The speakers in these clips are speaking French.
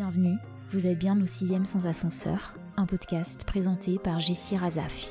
Bienvenue, vous êtes bien au 6 sans ascenseur, un podcast présenté par Jessie Razafi.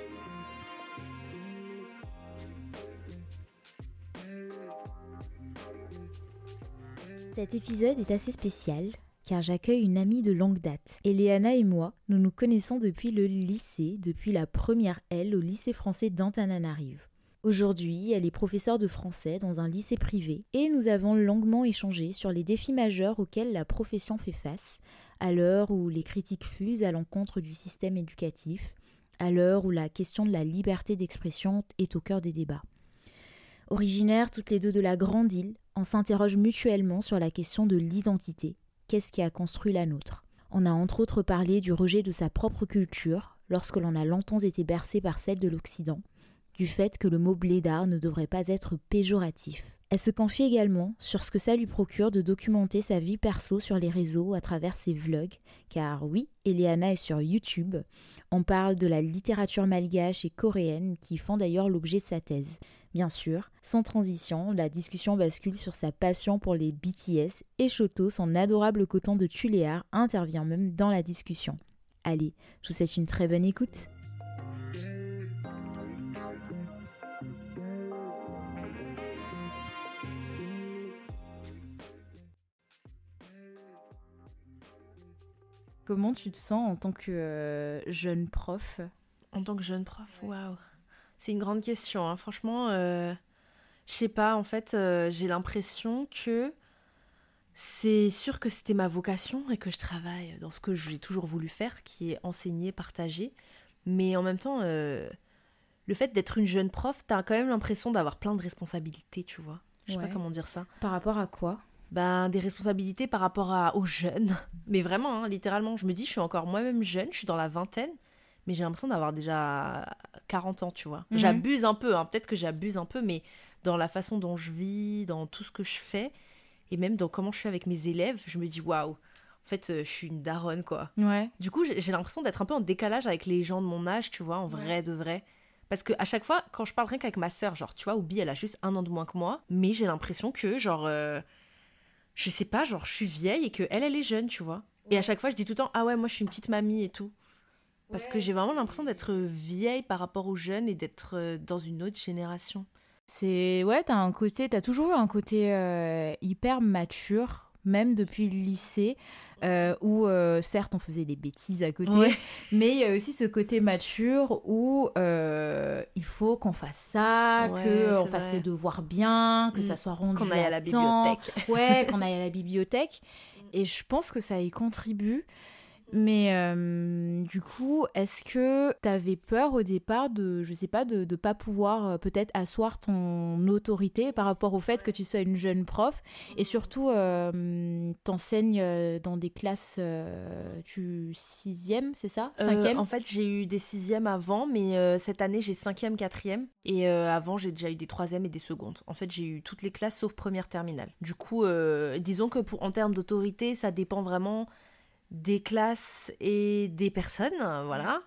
Cet épisode est assez spécial car j'accueille une amie de longue date. Eliana et moi, nous nous connaissons depuis le lycée, depuis la première L au lycée français d'Antananarive. Aujourd'hui, elle est professeure de français dans un lycée privé et nous avons longuement échangé sur les défis majeurs auxquels la profession fait face, à l'heure où les critiques fusent à l'encontre du système éducatif, à l'heure où la question de la liberté d'expression est au cœur des débats. Originaires toutes les deux de la Grande Île, on s'interroge mutuellement sur la question de l'identité. Qu'est-ce qui a construit la nôtre? On a entre autres parlé du rejet de sa propre culture lorsque l'on a longtemps été bercé par celle de l'Occident, du fait que le mot blédard ne devrait pas être péjoratif. Elle se confie également sur ce que ça lui procure de documenter sa vie perso sur les réseaux à travers ses vlogs, car oui, Eliana est sur YouTube. On parle de la littérature malgache et coréenne qui font d'ailleurs l'objet de sa thèse. Bien sûr, sans transition, la discussion bascule sur sa passion pour les BTS et Shoto, son adorable coton de Tuléar, intervient même dans la discussion. Allez, je vous souhaite une très bonne écoute. Comment tu te sens en tant que euh, jeune prof En tant que jeune prof, waouh. C'est une grande question. Hein. Franchement, euh, je sais pas. En fait, euh, j'ai l'impression que c'est sûr que c'était ma vocation et que je travaille dans ce que j'ai toujours voulu faire, qui est enseigner, partager. Mais en même temps, le fait d'être une jeune prof, t'as quand même l'impression d'avoir plein de responsabilités, tu vois. Je sais pas comment dire ça. Par rapport à quoi? Ben, des responsabilités par rapport à, aux jeunes. Mais vraiment, hein, littéralement, je me dis, je suis encore moi-même jeune, je suis dans la vingtaine, mais j'ai l'impression d'avoir déjà 40 ans, tu vois. Mhm. J'abuse un peu, hein, peut-être que j'abuse un peu, mais dans la façon dont je vis, dans tout ce que je fais, et même dans comment je suis avec mes élèves, je me dis, waouh, en fait, euh, je suis une daronne, quoi. Ouais. Du coup, j'ai l'impression d'être un peu en décalage avec les gens de mon âge, tu vois, en vrai de vrai. Parce que à chaque fois, quand je parle rien qu'avec ma sœur, genre, tu vois, Obi, elle a juste un an de moins que moi, mais j'ai l'impression que, genre, euh, je sais pas, genre, je suis vieille et que elle, elle est jeune, tu vois. Et à chaque fois, je dis tout le temps, ah ouais, moi, je suis une petite mamie et tout. Parce que j'ai vraiment l'impression d'être vieille par rapport aux jeunes et d'être euh, dans une autre génération. C'est ouais, t'as un côté, t'as toujours eu un côté euh, hyper mature, même depuis le lycée, euh, où euh, certes on faisait des bêtises à côté, Ouais. mais il y a aussi ce côté mature où euh, il faut qu'on fasse ça, Ouais, que on c'est fasse vrai. les devoirs bien, que Mm. ça soit rendu Qu'on aille à la temps. bibliothèque. Ouais, qu'on aille à la bibliothèque. Et je pense que ça y contribue. Mais euh, du coup, est-ce que t'avais peur au départ de, je sais pas, de ne pas pouvoir euh, peut-être asseoir ton autorité par rapport au fait que tu sois une jeune prof? Et surtout euh, t'enseignes euh, dans des classes tu sixième, c'est ça, cinquième? en fait, j'ai eu des sixièmes avant, mais cette année, j'ai cinquième, quatrième. Et avant, j'ai déjà eu des troisièmes et des secondes. En fait, j'ai eu toutes les classes sauf première terminale. Du coup, disons que pour, en termes d'autorité, ça dépend vraiment des classes et des personnes, voilà.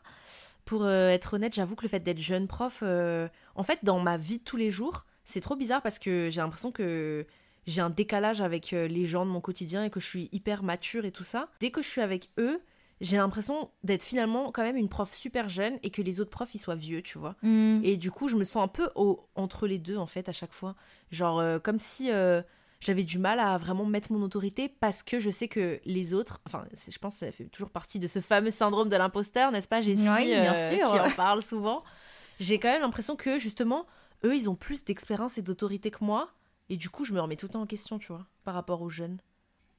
Pour euh, être honnête, j'avoue que le fait d'être jeune prof, euh, en fait, dans ma vie de tous les jours, c'est trop bizarre parce que j'ai l'impression que j'ai un décalage avec euh, les gens de mon quotidien et que je suis hyper mature et tout ça. Dès que je suis avec eux, j'ai l'impression d'être finalement quand même une prof super jeune et que les autres profs ils soient vieux, tu vois. Mm. Et du coup, je me sens un peu au- entre les deux en fait à chaque fois. Genre euh, comme si j'avais du mal à vraiment mettre mon autorité parce que je sais que les autres, enfin je pense que ça fait toujours partie de ce fameux syndrome de l'imposteur, n'est-ce pas Jessie Oui, bien euh, sûr. qui en parle souvent. J'ai quand même l'impression que justement, eux ils ont plus d'expérience et d'autorité que moi. Et du coup, je me remets tout le temps en question, tu vois, par rapport aux jeunes.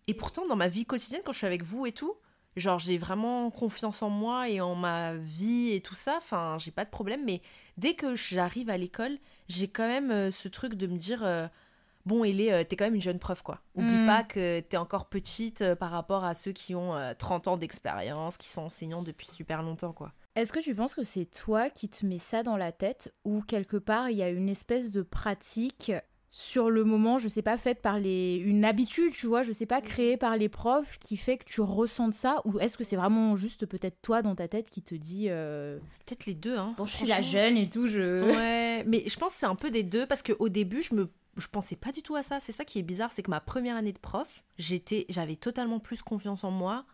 Et pourtant, dans ma vie quotidienne, quand je suis avec vous et tout, genre j'ai vraiment confiance en moi et en ma vie et tout ça enfin j'ai pas de problème mais dès que j'arrive à l'école j'ai quand même euh, ce truc de me dire euh, bon Elé euh, t'es quand même une jeune prof quoi. Oublie Mm. pas que t'es encore petite euh, par rapport à ceux qui ont euh, 30 ans d'expérience qui sont enseignants depuis super longtemps quoi. Est-ce que tu penses que c'est toi qui te mets ça dans la tête ou quelque part il y a une espèce de pratique sur le moment, je sais pas, faite par les une habitude, tu vois, je sais pas, créée par les profs qui fait que tu ressentes ça ou est-ce que c'est vraiment juste peut-être toi dans ta tête qui te dit euh, peut-être les deux hein bon, je suis la jeune et tout, je Ouais, mais je pense que c'est un peu des deux parce qu'au début, je me je pensais pas du tout à ça. C'est ça qui est bizarre, c'est que ma première année de prof, j'étais, j'avais totalement plus confiance en moi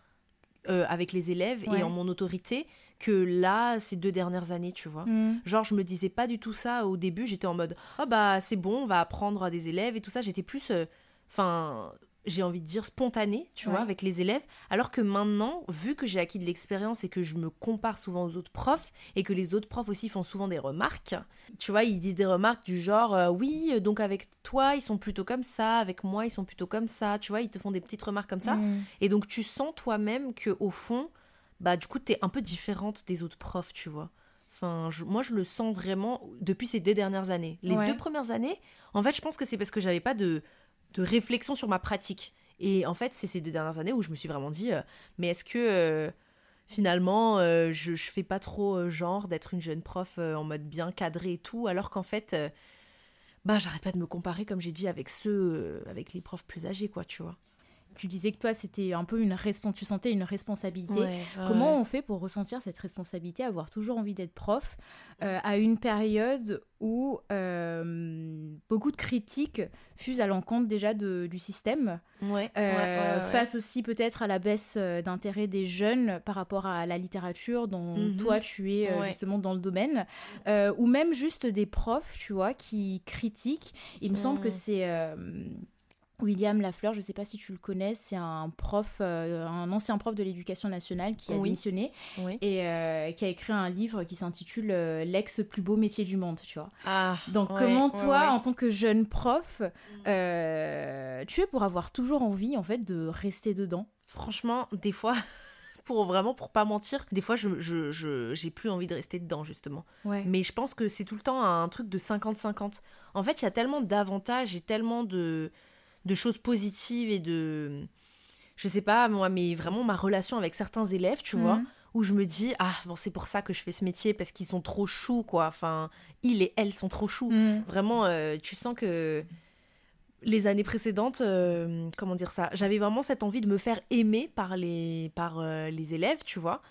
euh, avec les élèves et en mon autorité que là, ces deux dernières années, tu vois. Mm. Genre, je me disais pas du tout ça au début. J'étais en mode, oh bah c'est bon, on va apprendre à des élèves et tout ça. J'étais plus, euh, enfin, j'ai envie de dire spontanée, tu vois, avec les élèves. Alors que maintenant, vu que j'ai acquis de l'expérience et que je me compare souvent aux autres profs et que les autres profs aussi font souvent des remarques, tu vois, ils disent des remarques du genre, euh, oui, donc avec toi, ils sont plutôt comme ça, avec moi, ils sont plutôt comme ça, tu vois, ils te font des petites remarques comme ça. Mm. Et donc, tu sens toi-même que au fond, bah, du coup, t'es un peu différente des autres profs, tu vois. Enfin, je- moi, je le sens vraiment depuis ces deux dernières années. Les Ouais. deux premières années, en fait, je pense que c'est parce que j'avais pas de, de réflexion sur ma pratique. Et en fait, c'est ces deux dernières années où je me suis vraiment dit, euh, mais est-ce que euh, finalement, euh, je, je fais pas trop genre d'être une jeune prof en mode bien cadré et tout, alors qu'en fait, bah, j'arrête pas de me comparer, comme j'ai dit, avec ceux, avec les profs plus âgés, quoi, tu vois. Tu disais que toi, c'était un peu une responsabilité, tu sentais une responsabilité. Ouais, Comment ouais. on fait pour ressentir cette responsabilité, avoir toujours envie d'être prof, euh, à une période où euh, beaucoup de critiques fusent à l'encontre déjà de- du système, Ouais, euh, face aussi peut-être à la baisse d'intérêt des jeunes par rapport à la littérature dont Mhm. toi tu es justement dans le domaine, ou même juste des profs, tu vois, qui critiquent. Il me semble que Mhm. c'est... William Lafleur, je ne sais pas si tu le connais, c'est un prof, euh, un ancien prof de l'éducation nationale qui a Oui. démissionné Oui. et euh, qui a écrit un livre qui s'intitule euh, L'ex plus beau métier du monde, tu vois. Ah, Donc ouais, comment toi, ouais. en tant que jeune prof, euh, tu es pour avoir toujours envie en fait de rester dedans? Franchement, des fois, pour vraiment, pour pas mentir, des fois, je, je, je- j'ai plus envie de rester dedans, justement. Ouais. Mais je pense que c'est tout le temps un truc de 50-50. En fait, il y a tellement d'avantages et tellement de, de choses positives et de. Je sais pas, moi, mais vraiment ma relation avec certains élèves, tu vois, Mhm. où je me dis, ah, bon, c'est pour ça que je fais ce métier, parce qu'ils sont trop choux, quoi. Enfin, ils et elles sont trop choux. Mhm. Vraiment, euh, tu sens que les années précédentes, euh, comment dire ça, j'avais vraiment cette envie de me faire aimer par les, par, euh, les élèves, tu vois.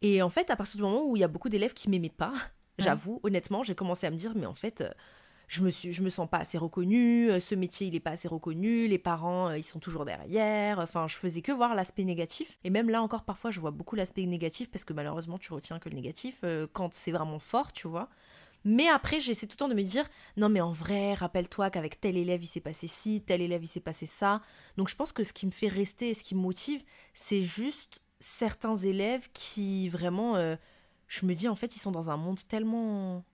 Et en fait, à partir du moment où il y a beaucoup d'élèves qui m'aimaient pas, j'avoue, honnêtement, j'ai commencé à me dire, mais en fait, je me, me sens pas assez reconnue, euh, ce métier, il est pas assez reconnu, les parents, euh, ils sont toujours derrière. Enfin, je faisais que voir l'aspect négatif. Et même là encore, parfois, je vois beaucoup l'aspect négatif parce que malheureusement, tu retiens que le négatif euh, quand c'est vraiment fort, tu vois. Mais après, j'essaie tout le temps de me dire, non mais en vrai, rappelle-toi qu'avec tel élève, il s'est passé ci, tel élève, il s'est passé ça. Donc je pense que ce qui me fait rester et ce qui me motive, c'est juste certains élèves qui vraiment, je me dis, en fait, ils sont dans un monde tellement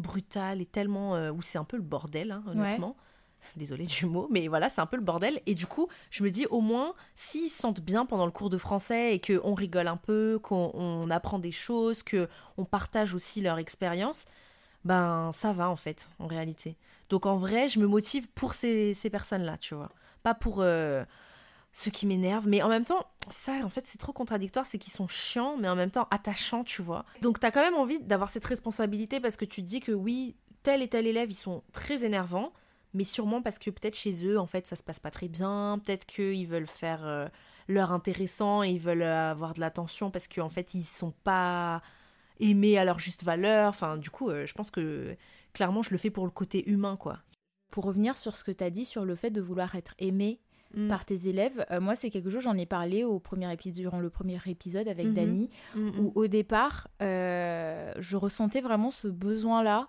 brutal et tellement... euh, où c'est un peu le bordel, hein, honnêtement. Désolée du mot, mais voilà, c'est un peu le bordel. Et du coup, je me dis au moins, s'ils se sentent bien pendant le cours de français et qu'on rigole un peu, qu'on on apprend des choses, que on partage aussi leur expérience, ben ça va en fait, en réalité. Donc en vrai, je me motive pour ces, ces personnes-là, tu vois. Pas pour euh, ceux qui m'énervent, mais en même temps, ça, en fait, c'est trop contradictoire, c'est qu'ils sont chiants, mais en même temps attachants, tu vois. Donc t'as quand même envie d'avoir cette responsabilité parce que tu te dis que oui, tel et tel élève, ils sont très énervants, mais sûrement parce que peut-être chez eux, en fait, ça se passe pas très bien, peut-être qu'ils veulent faire euh, leur intéressant et ils veulent euh, avoir de l'attention parce qu'en fait, ils sont pas aimés à leur juste valeur. Enfin, du coup, euh, je pense que clairement, je le fais pour le côté humain, quoi. Pour revenir sur ce que tu as dit sur le fait de vouloir être aimé par tes élèves, euh, moi c'est quelque chose, j'en ai parlé au premier épisode, durant le premier épisode avec Mhm. Dani, Mm, mm. où au départ, euh, je ressentais vraiment ce besoin-là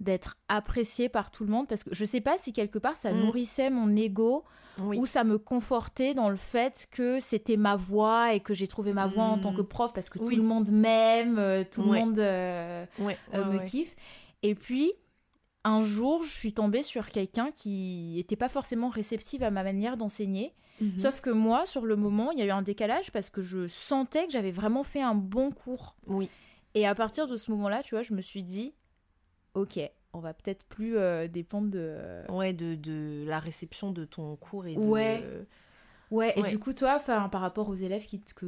d'être apprécié par tout le monde, parce que je sais pas si quelque part ça Mm. nourrissait mon ego Oui. ou ça me confortait dans le fait que c'était ma voix et que j'ai trouvé ma voix en Mm. tant que prof parce que Oui. tout le monde m'aime, euh, tout le monde Ouais, ouais, me ouais. kiffe. Et puis, un jour, je suis tombée sur quelqu'un qui n'était pas forcément réceptive à ma manière d'enseigner. Mhm. Sauf que moi, sur le moment, il y a eu un décalage parce que je sentais que j'avais vraiment fait un bon cours. Oui. Et à partir de ce moment-là, tu vois, je me suis dit, ok, on va peut-être plus euh, dépendre de... Ouais, de, de la réception de ton cours et de... Ouais. Ouais, et Ouais. du coup, toi, par rapport aux élèves qui te- que...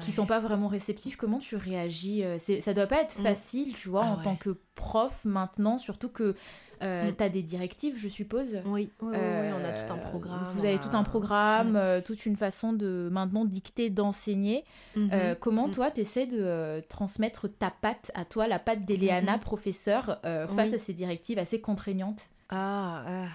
Qui sont pas vraiment réceptifs, comment tu réagis euh, Ça doit pas être Mm. facile, tu vois, Ah en ouais. tant que prof maintenant, surtout que euh, Mm. tu as des directives, je suppose. Oui, oui, oui, oui, on a tout un Euh, programme. Vous avez tout un programme, Mm. euh, toute une façon de maintenant dicter, d'enseigner. Mhm. Euh, comment Mm. toi, tu essaies de euh, transmettre ta patte à toi, la patte d'Eleana, Mhm. professeur, euh, face à ces directives assez contraignantes? Ah, euh,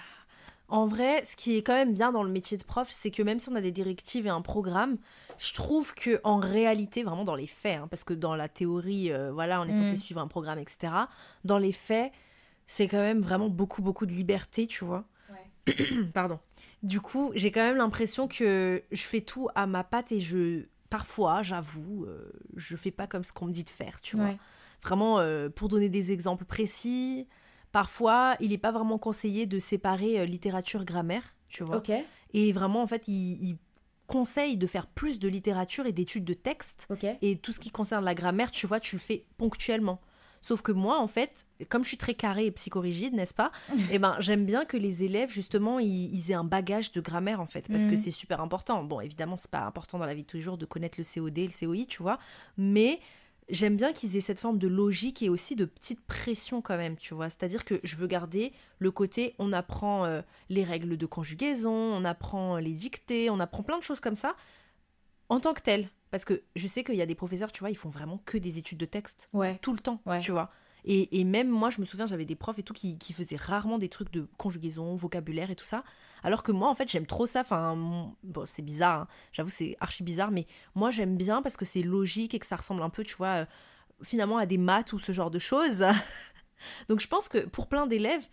en vrai, ce qui est quand même bien dans le métier de prof, c'est que même si on a des directives et un programme, je trouve que en réalité, vraiment dans les faits, hein, parce que dans la théorie, euh, voilà, on est Mm. censé suivre un programme, etc. Dans les faits, c'est quand même vraiment beaucoup, beaucoup de liberté, tu vois. Pardon. Du coup, j'ai quand même l'impression que je fais tout à ma patte et je, parfois, j'avoue, euh, je fais pas comme ce qu'on me dit de faire, tu vois. Vraiment, euh, pour donner des exemples précis, parfois, il n'est pas vraiment conseillé de séparer euh, littérature-grammaire, tu vois. Et vraiment, en fait, il, il conseille de faire plus de littérature et d'études de texte. Et tout ce qui concerne la grammaire, tu vois, tu le fais ponctuellement. Sauf que moi, en fait, comme je suis très carrée et psychorigide, n'est-ce pas Eh ben, j'aime bien que les élèves, justement, ils, ils aient un bagage de grammaire, en fait, parce que Mhm. c'est super important. Bon, évidemment, c'est pas important dans la vie de tous les jours de connaître le COD, le COI, tu vois, mais j'aime bien qu'ils aient cette forme de logique et aussi de petite pression quand même, tu vois. C'est-à-dire que je veux garder le côté, on apprend euh, les règles de conjugaison, on apprend les dictées, on apprend plein de choses comme ça en tant que tel. Parce que je sais qu'il y a des professeurs, tu vois, ils font vraiment que des études de texte Ouais. tout le temps, Ouais. tu vois. Et, même moi, je me souviens, j'avais des profs et tout qui, qui faisaient rarement des trucs de conjugaison, vocabulaire et tout ça. Alors que moi, en fait, j'aime trop ça. Enfin, bon, c'est bizarre, hein. j'avoue, c'est archi bizarre, mais moi, j'aime bien parce que c'est logique et que ça ressemble un peu, tu vois, euh, finalement à des maths ou ce genre de choses. Donc, je pense que pour plein d'élèves,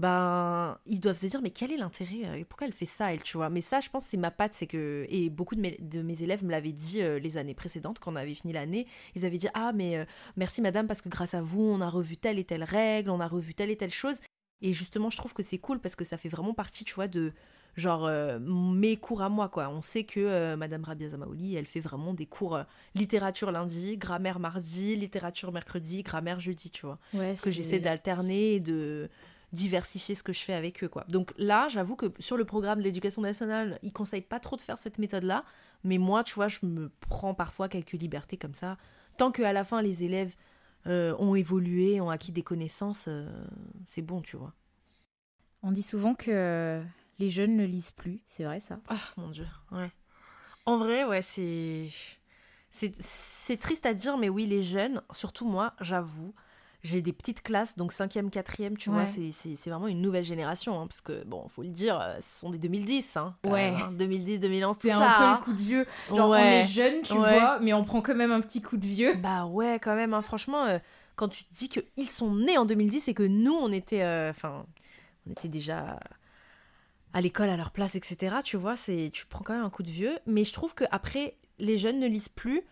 ben, ils doivent se dire, mais quel est l'intérêt euh, et Pourquoi elle fait ça, elle, tu vois? Mais ça, je pense, c'est ma patte, c'est que. Et beaucoup de mes, de mes élèves me l'avaient dit euh, les années précédentes, quand on avait fini l'année. Ils avaient dit, ah, mais euh, merci madame, parce que grâce à vous, on a revu telle et telle règle, on a revu telle et telle chose. Et justement, je trouve que c'est cool parce que ça fait vraiment partie, tu vois, de genre euh, mes cours à moi, quoi. On sait que euh, madame Rabia Zamaouli, elle fait vraiment des cours euh, littérature lundi, grammaire mardi, littérature mercredi, grammaire jeudi, tu vois? Ouais, parce que j'essaie d'alterner et de diversifier ce que je fais avec eux quoi. Donc là, j'avoue que sur le programme de l'éducation nationale, ils conseillent pas trop de faire cette méthode là, mais moi, tu vois, je me prends parfois quelques libertés comme ça tant que à la fin les élèves euh, ont évolué, ont acquis des connaissances, euh, c'est bon, tu vois. On dit souvent que les jeunes ne lisent plus, c'est vrai ça? Ah mon dieu, ouais. En vrai, ouais, c'est c'est c'est triste à dire, mais oui, les jeunes, surtout moi, j'avoue, j'ai des petites classes, donc 5e, 4e, tu vois, Ouais. c'est- c'est c'est vraiment une nouvelle génération, hein, parce que, bon, faut le dire, euh, ce sont des 2010, hein, Ouais. même, hein, 2010, 2011, tout C'est ça. un peu hein. le coup de vieux. Genre on est jeune, tu Ouais. vois, mais on prend quand même un petit coup de vieux. Bah ouais, quand même, hein, franchement, euh, quand tu te dis qu'ils sont nés en 2010 et que nous, on était, euh, enfin, on était déjà à l'école à leur place, etc. Tu vois, c'est, tu prends quand même un coup de vieux. Mais je trouve que après, les jeunes ne lisent plus.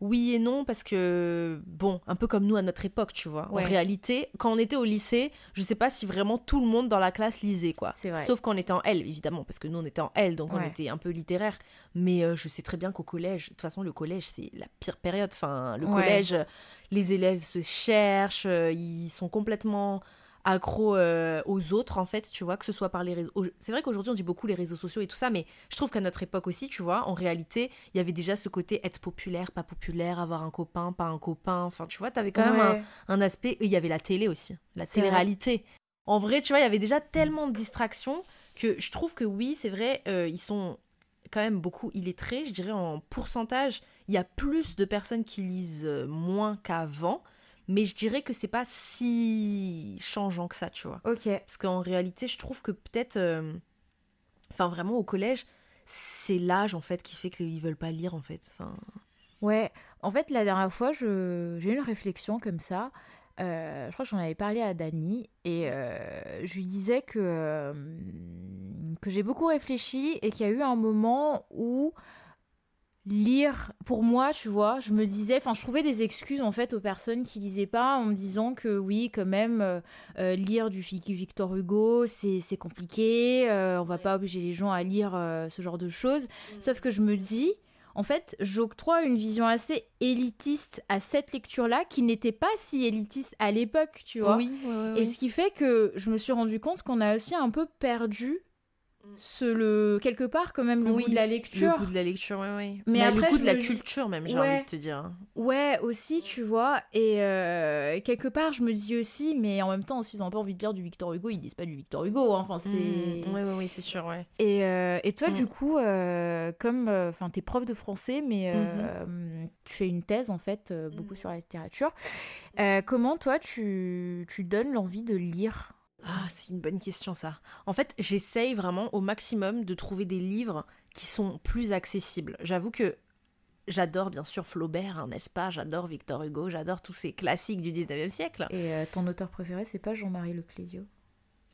Oui et non, parce que, bon, un peu comme nous à notre époque, tu vois. Ouais. En réalité, quand on était au lycée, je sais pas si vraiment tout le monde dans la classe lisait, quoi. C'est vrai. Sauf quand on était en L, évidemment, parce que nous, on était en L, donc on était un peu littéraire. Mais euh, je sais très bien qu'au collège, de toute façon, le collège, c'est la pire période. Enfin, le collège, euh, les élèves se cherchent, euh, ils sont complètement accros euh, aux autres, en fait, tu vois, que ce soit par les réseaux. au- C'est vrai qu'aujourd'hui, on dit beaucoup les réseaux sociaux et tout ça, mais je trouve qu'à notre époque aussi, tu vois, en réalité, il y avait déjà ce côté être populaire, pas populaire, avoir un copain, pas un copain. Enfin, tu vois, t'avais quand même un, un aspect. Il y avait la télé aussi, la télé-réalité. En vrai, tu vois, il y avait déjà tellement de distractions que je trouve que oui, c'est vrai, euh, ils sont quand même beaucoup illettrés. Je dirais en pourcentage, il y a plus de personnes qui lisent euh, moins qu'avant, mais je dirais que c'est pas si changeant que ça, tu vois. Ok. Parce qu'en réalité, je trouve que peut-être. euh, Enfin, vraiment, au collège, c'est l'âge en fait qui fait qu'ils veulent pas lire en fait. Enfin, Ouais, en fait, la dernière fois, je- j'ai eu une réflexion comme ça. Euh, je crois que j'en avais parlé à Dani et euh, je lui disais que, que j'ai beaucoup réfléchi et qu'il y a eu un moment où lire, pour moi, tu vois, je me disais, enfin, je trouvais des excuses en fait aux personnes qui lisaient pas en me disant que oui, quand même, euh, euh, lire du Vic- Victor Hugo, c'est compliqué, euh, on va pas obliger les gens à lire euh, ce genre de choses. Sauf que je me dis, en fait, j'octroie une vision assez élitiste à cette lecture-là qui n'était pas si élitiste à l'époque, tu vois. oui, oui, oui, Et ce qui fait que je me suis rendu compte qu'on a aussi un peu perdu ce, le, quelque part quand même le Oui, goût de la lecture. Le goût de la lecture, oui, oui. Mais Mais, après, le goût de la me- culture, même, j'ai Ouais. envie de te dire. Ouais, aussi, tu vois. Et euh, quelque part, je me dis aussi, mais en même temps, s'ils ont pas envie de dire du Victor Hugo, ils disent pas du Victor Hugo. hein. Enfin, c'est. Mm, Oui, oui, oui, c'est sûr, ouais. Et, euh, et toi, Mm. du coup, euh, comme enfin, t'es prof de français, mais Mm-hmm. tu fais une thèse en fait, beaucoup sur la littérature. comment toi, tu, tu donnes l'envie de lire? Ah, c'est une bonne question, ça. En fait, j'essaye vraiment au maximum de trouver des livres qui sont plus accessibles. J'avoue que j'adore, bien sûr, Flaubert, hein, n'est-ce pas? J'adore Victor Hugo, j'adore tous ces classiques du 19e siècle. Et euh, ton auteur préféré, c'est pas Jean-Marie Leclésio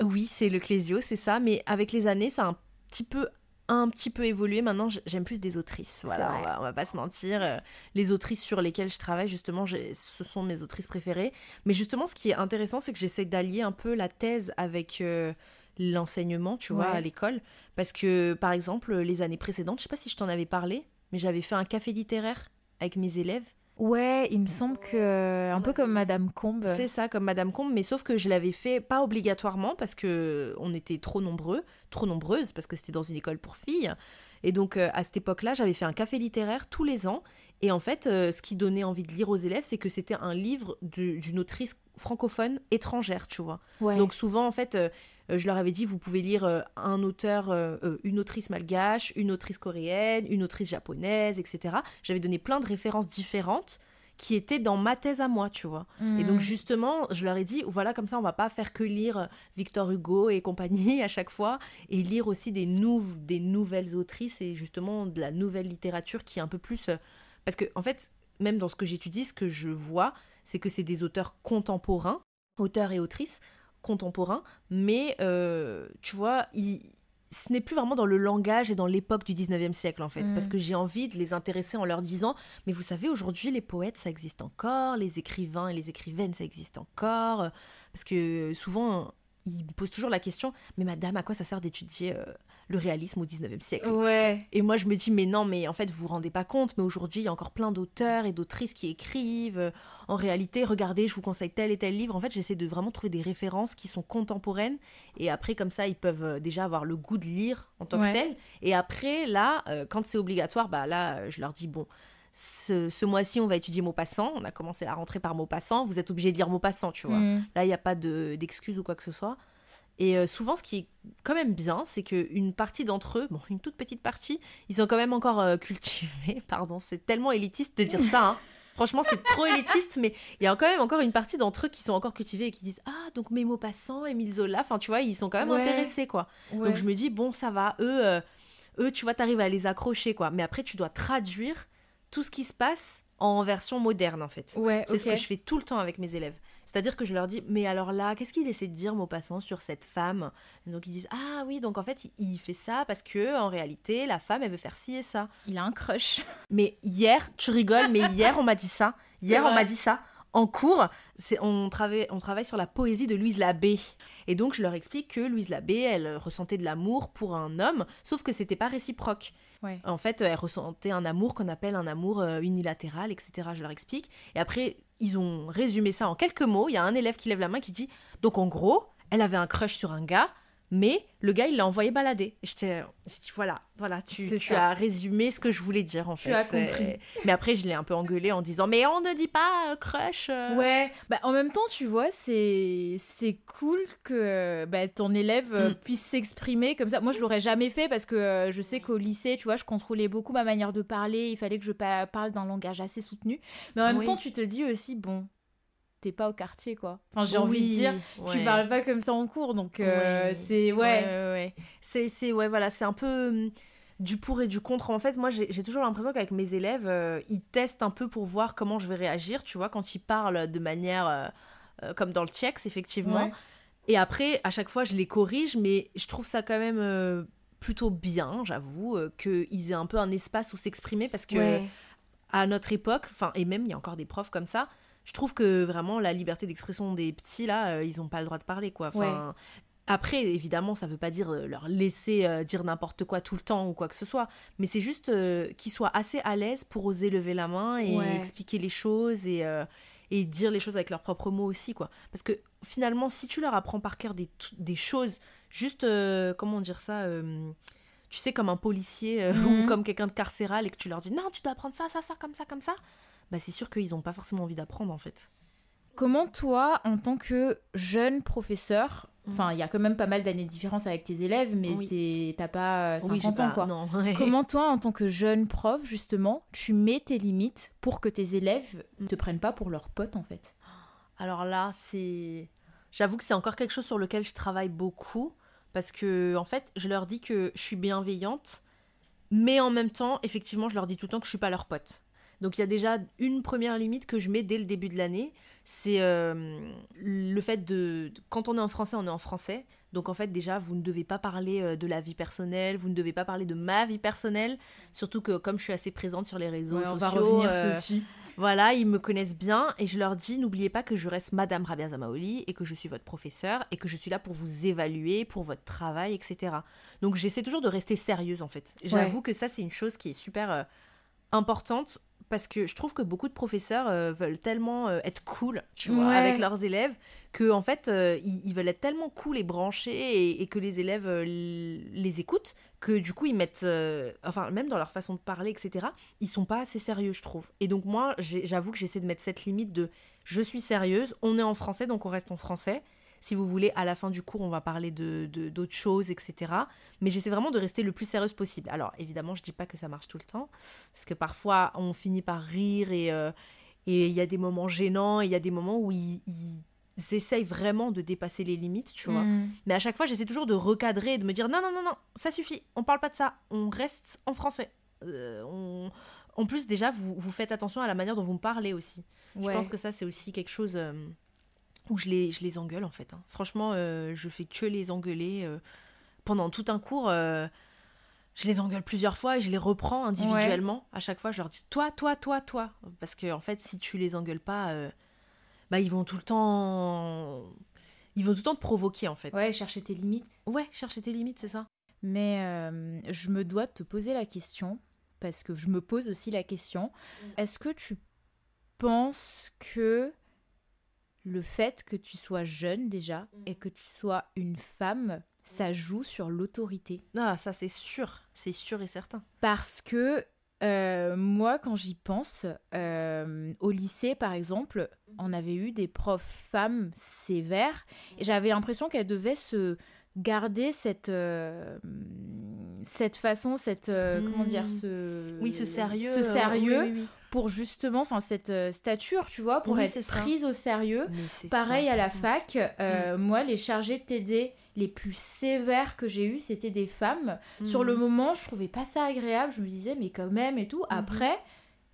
Oui, c'est le Clésio, c'est ça, mais avec les années, ça a un petit peu un petit peu évolué. Maintenant, j'aime plus des autrices. Voilà, on va, on va pas se mentir. Euh, Les autrices sur lesquelles je travaille, justement, ce sont mes autrices préférées. Mais justement, ce qui est intéressant, c'est que j'essaie d'allier un peu la thèse avec euh, l'enseignement, tu vois, Ouais. à l'école. Parce que, par exemple, les années précédentes, je sais pas si je t'en avais parlé, mais j'avais fait un café littéraire avec mes élèves. Ouais, il me semble que euh, un peu comme Madame Combe. C'est ça, comme Madame Combe, mais sauf que je l'avais fait pas obligatoirement parce que on était trop nombreux, trop nombreuses parce que c'était dans une école pour filles. Et donc euh, à cette époque-là, j'avais fait un café littéraire tous les ans. Et en fait, euh, ce qui donnait envie de lire aux élèves, c'est que c'était un livre d'une autrice francophone étrangère, tu vois. Ouais. Donc souvent, en fait, euh, euh, je leur avais dit, vous pouvez lire euh, un auteur, euh, euh, une autrice malgache, une autrice coréenne, une autrice japonaise, etc. J'avais donné plein de références différentes qui étaient dans ma thèse à moi, tu vois. Et donc Mm. justement, je leur ai dit, voilà, comme ça, on va pas faire que lire Victor Hugo et compagnie à chaque fois, et lire aussi des, nou- des nouvelles autrices et justement de la nouvelle littérature qui est un peu plus... euh, Parce que, en fait, même dans ce que j'étudie, ce que je vois, c'est que c'est des auteurs contemporains, auteurs et autrices contemporains, mais euh, tu vois, ils- ce n'est plus vraiment dans le langage et dans l'époque du 19e siècle en fait, Mm. parce que j'ai envie de les intéresser en leur disant, mais vous savez, aujourd'hui, les poètes, ça existe encore, les écrivains et les écrivaines, ça existe encore, euh, parce que souvent, ils me posent toujours la question, mais madame, à quoi ça sert d'étudier euh, le réalisme au 19e siècle Ouais. et moi, je me dis, mais non, mais en fait, vous vous rendez pas compte, mais aujourd'hui, il y a encore plein d'auteurs et d'autrices qui écrivent. Euh, En réalité, regardez, je vous conseille tel et tel livre. En fait, j'essaie de vraiment trouver des références qui sont contemporaines. Et après, comme ça, ils peuvent euh, déjà avoir le goût de lire en tant Ouais. que tel. Et après, là, euh, quand c'est obligatoire, bah là, je leur dis, bon, ce, ce mois-ci, on va étudier Maupassant. On a commencé la rentrée par Maupassant. Vous êtes obligé de lire Maupassant, tu vois. Mm. Là, il n'y a pas de- d'excuses ou quoi que ce soit. Et euh, souvent, ce qui est quand même bien, c'est qu'une partie d'entre eux, bon, une toute petite partie, ils sont quand même encore euh, cultivés. Pardon, c'est tellement élitiste de dire ça. hein. Franchement, c'est trop élitiste, mais il y a quand même encore une partie d'entre eux qui sont encore cultivés et qui disent Ah, donc mes mots passants, Émile Zola, enfin, tu vois, ils sont quand même Ouais. intéressés, quoi. Ouais. Donc je me dis Bon, ça va, eux, euh, eux tu vois, t'arrives à les accrocher, quoi. Mais après, tu dois traduire tout ce qui se passe en version moderne, en fait. Ouais, C'est ce que je fais tout le temps avec mes élèves. C'est-à-dire que je leur dis, mais alors là, qu'est-ce qu'il essaie de dire, Maupassant, sur cette femme? Donc ils disent, ah oui, donc en fait, il, fait ça parce que en réalité, la femme, elle veut faire ci et ça. Il a un crush. Mais hier, tu rigoles, mais hier, on m'a dit ça. Hier, on m'a dit ça. En cours, c'est on travaille, on travaille sur la poésie de Louise Labbé. Et donc, je leur explique que Louise Labbé, elle ressentait de l'amour pour un homme, sauf que c'était pas réciproque. Ouais. En fait, elle ressentait un amour qu'on appelle un amour euh, unilatéral, etc. Je leur explique. Et après, ils ont résumé ça en quelques mots. Il y a un élève qui lève la main qui dit Donc, en gros, elle avait un crush sur un gars, mais le gars, il l'a envoyé balader. J'ai dit Voilà, voilà, tu, tu as résumé ce que je voulais dire, en Tu fait. as C'est- compris. Mais après, je l'ai un peu engueulé en disant Mais on ne dit pas euh, crush. euh. Ouais, bah en même temps, tu vois, c'est c'est cool que bah, ton élève euh, Mm. puisse s'exprimer comme ça. Moi, je l'aurais jamais fait parce que euh, je sais qu'au lycée, tu vois, je contrôlais beaucoup ma manière de parler. Il fallait que je pa- parle d'un langage assez soutenu. Mais en même Oui. temps, tu te dis aussi, bon, t'es pas au quartier, quoi. Enfin, j'ai envie de Oui, dire, tu parles pas comme ça en cours, donc euh, Oui. c'est ouais. Ouais. C'est, c'est, ouais, voilà, c'est un peu hum, du pour et du contre. En fait, moi, j'ai, toujours l'impression qu'avec mes élèves, euh, ils testent un peu pour voir comment je vais réagir, tu vois, quand ils parlent de manière euh, comme dans le TIEX, effectivement. Et après, à chaque fois, je les corrige, mais je trouve ça quand même plutôt bien, j'avoue, qu'ils aient un peu un espace où s'exprimer parce que à notre époque, enfin, et même il y a encore des profs comme ça, je trouve que vraiment la liberté d'expression des petits, là, euh, ils n'ont pas le droit de parler, quoi. Enfin, Après, évidemment, ça veut pas dire euh, leur laisser euh, dire n'importe quoi tout le temps ou quoi que ce soit, mais c'est juste euh, qu'ils soient assez à l'aise pour oser lever la main et Ouais. expliquer les choses et, et dire les choses avec leurs propres mots aussi, quoi. Parce que finalement, si tu leur apprends par cœur des, des choses, juste, comment dire ça tu sais, comme un policier euh, Mhm. ou comme quelqu'un de carcéral et que tu leur dis non, tu dois apprendre ça, ça, ça, comme ça, comme ça, bah c'est sûr qu'ils n'ont pas forcément envie d'apprendre en fait. Comment toi, en tant que jeune professeur, enfin, il y a quand même pas mal d'années de différence avec tes élèves, mais Oui. c'est t'as pas euh, 50 oui, j'ai ans pas. quoi. Non. Comment toi, en tant que jeune prof, justement, tu mets tes limites pour que tes élèves ne te prennent pas pour leurs potes en fait? Alors là, c'est. J'avoue que c'est encore quelque chose sur lequel je travaille beaucoup. Parce que, en fait, je leur dis que je suis bienveillante. Mais en même temps, effectivement, je leur dis tout le temps que je suis pas leur pote. Donc il y a déjà une première limite que je mets dès le début de l'année. C'est euh, le fait de. Quand on est en français, on est en français. Donc en fait, déjà, vous ne devez pas parler euh, de la vie personnelle, vous ne devez pas parler de ma vie personnelle. Surtout que comme je suis assez présente sur les réseaux Ouais, on sociaux. va revenir euh, dessus. voilà, ils me connaissent bien et je leur dis n'oubliez pas que je reste Madame Rabia Zamaoli et que je suis votre professeur et que je suis là pour vous évaluer, pour votre travail, etc. Donc j'essaie toujours de rester sérieuse en fait. J'avoue que ça c'est une chose qui est super euh, importante parce que je trouve que beaucoup de professeurs euh, veulent tellement euh, être cool, tu vois, Ouais. avec leurs élèves, que en fait euh, ils, ils veulent être tellement cool et branchés et, et que les élèves les écoutent que du coup ils mettent, enfin même dans leur façon de parler, etc. Ils sont pas assez sérieux, je trouve. Et donc moi, j'avoue que j'essaie de mettre cette limite de je suis sérieuse, on est en français donc on reste en français. Si vous voulez, à la fin du cours, on va parler de d'autres choses, etc. Mais j'essaie vraiment de rester le plus sérieuse possible. Alors évidemment, je dis pas que ça marche tout le temps, parce que parfois on finit par rire et euh, et il y a des moments gênants, et il y a des moments où ils, essayent vraiment de dépasser les limites, tu vois. Mm. Mais à chaque fois, j'essaie toujours de recadrer et de me dire non, non, non, non, ça suffit, on parle pas de ça, on reste en français. Euh, on... En plus, déjà, vous, vous faites attention à la manière dont vous me parlez aussi. Je pense que ça, c'est aussi quelque chose euh, où je les, je les engueule, en fait. hein. Franchement, euh, je fais que les engueuler. euh, pendant tout un cours, euh, je les engueule plusieurs fois et je les reprends individuellement. À chaque fois, je leur dis toi, toi, toi, toi. Parce que, en fait, si tu les engueules pas, bah, ils vont tout le temps. Ils vont tout le temps te provoquer, en fait. Ouais, chercher tes limites. Ouais, chercher tes limites, c'est ça. Mais je me dois de te poser la question, parce que je me pose aussi la question, est-ce que tu penses que le fait que tu sois jeune déjà et que tu sois une femme, ça joue sur l'autorité Ah, ça, c'est sûr. C'est sûr et certain. Parce que euh, moi, quand j'y pense, euh, au lycée par exemple, on avait eu des profs femmes sévères et j'avais l'impression qu'elles devaient se garder cette, euh, cette façon, cette. Comment dire Mm. ce, Oui, ce sérieux. Ce sérieux oui, oui, oui. Pour justement, enfin, cette euh, stature, tu vois, pour Oui, être prise au sérieux. Pareil ça. à la fac, euh, moi, les chargés de TD les plus sévères que j'ai eu, c'était des femmes. Sur le Mhm. moment, je trouvais pas ça agréable. Je me disais, mais quand même et tout. Après,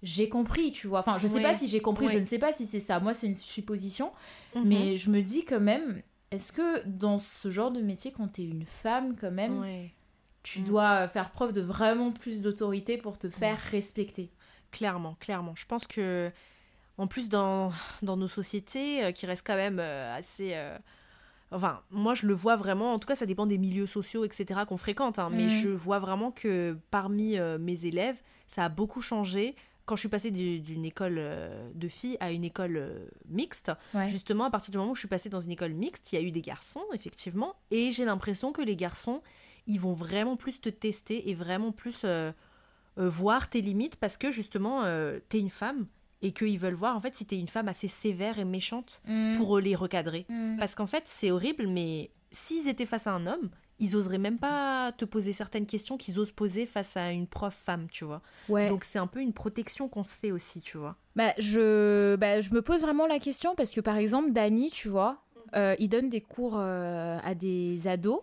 j'ai compris, tu vois. Enfin, je sais pas si j'ai compris, je ne sais pas si c'est ça. Moi, c'est une supposition. Mhm. Mais je me dis quand même, est-ce que dans ce genre de métier, quand t'es une femme, quand même, Ouais. tu Mm. dois faire preuve de vraiment plus d'autorité pour te faire respecter? Clairement, clairement. Je pense que, en plus, dans, dans nos sociétés, euh, qui restent quand même euh, assez. euh, Enfin, moi, je le vois vraiment. En tout cas, ça dépend des milieux sociaux, etc., qu'on fréquente. hein, Mais je vois vraiment que parmi mes élèves, ça a beaucoup changé. Quand je suis passée du- d'une école de filles à une école mixte, Ouais. justement, à partir du moment où je suis passée dans une école mixte, il y a eu des garçons, effectivement. Et j'ai l'impression que les garçons, ils vont vraiment plus te tester et vraiment plus euh, voir tes limites parce que, justement, euh, t'es une femme et qu'ils veulent voir, en fait, si t'es une femme assez sévère et méchante pour euh, les recadrer. Mm. Parce qu'en fait, c'est horrible, mais s'ils étaient face à un homme, ils oseraient même pas te poser certaines questions qu'ils osent poser face à une prof femme, tu vois. Ouais. Donc c'est un peu une protection qu'on se fait aussi, tu vois. Bah, je, bah, je me pose vraiment la question parce que par exemple, Dany, tu vois, euh, il donne des cours euh, à des ados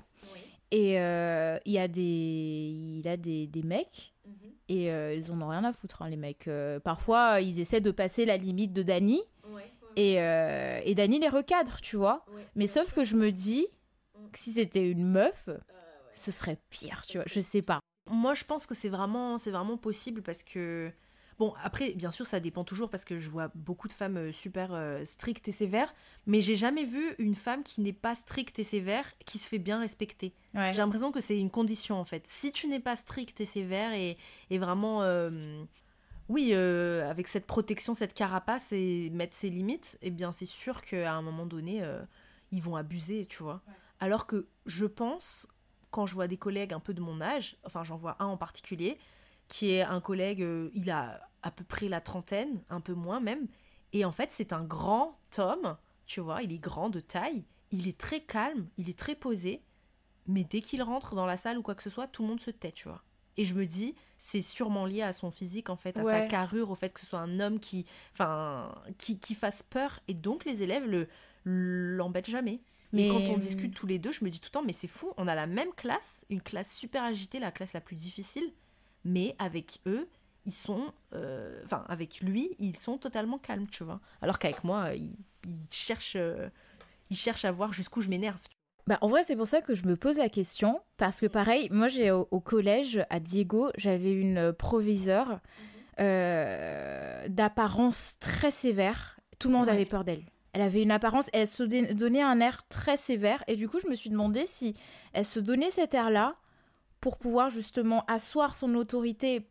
et euh, il y a des, il a des, des mecs et euh, ils en ont rien à foutre, hein, les mecs. Euh, parfois, ils essaient de passer la limite de Dany et, euh, et Dany les recadre, tu vois. Mais sauf que je me dis que si c'était une meuf, ce serait pire, tu vois. Je sais pas. Moi, je pense que c'est vraiment, c'est vraiment possible parce que. Bon, après, bien sûr, ça dépend toujours parce que je vois beaucoup de femmes euh, super euh, strictes et sévères, mais j'ai jamais vu une femme qui n'est pas stricte et sévère qui se fait bien respecter. Ouais. J'ai l'impression que c'est une condition en fait. Si tu n'es pas stricte et sévère et, et vraiment, euh, oui, euh, avec cette protection, cette carapace et mettre ses limites, eh bien c'est sûr qu'à un moment donné, ils vont abuser, tu vois. Alors que je pense, quand je vois des collègues un peu de mon âge, enfin j'en vois un en particulier, qui est un collègue, euh, il a à peu près la trentaine, un peu moins même, et en fait c'est un grand homme, tu vois, il est grand de taille, il est très calme, il est très posé, mais dès qu'il rentre dans la salle ou quoi que ce soit, tout le monde se tait, tu vois. Et je me dis, c'est sûrement lié à son physique, en fait, à sa carrure, au fait que ce soit un homme qui, enfin, qui, qui fasse peur. Et donc, les élèves le l'embêtent jamais. Mais quand on discute tous les deux, je me dis tout le temps, mais c'est fou, on a la même classe, une classe super agitée, la classe la plus difficile, mais avec eux, ils sont, euh, enfin, avec lui, ils sont totalement calmes, tu vois. Alors qu'avec moi, ils, cherchent, euh, ils cherchent à voir jusqu'où je m'énerve. Bah, en vrai, c'est pour ça que je me pose la question. Parce que, pareil, moi, j'ai au, collège, à Diego, j'avais une proviseure mhm. euh, d'apparence très sévère. Tout le monde avait peur d'elle. Elle avait une apparence, elle se donnait un air très sévère. Et du coup, je me suis demandé si elle se donnait cet air-là pour pouvoir justement asseoir son autorité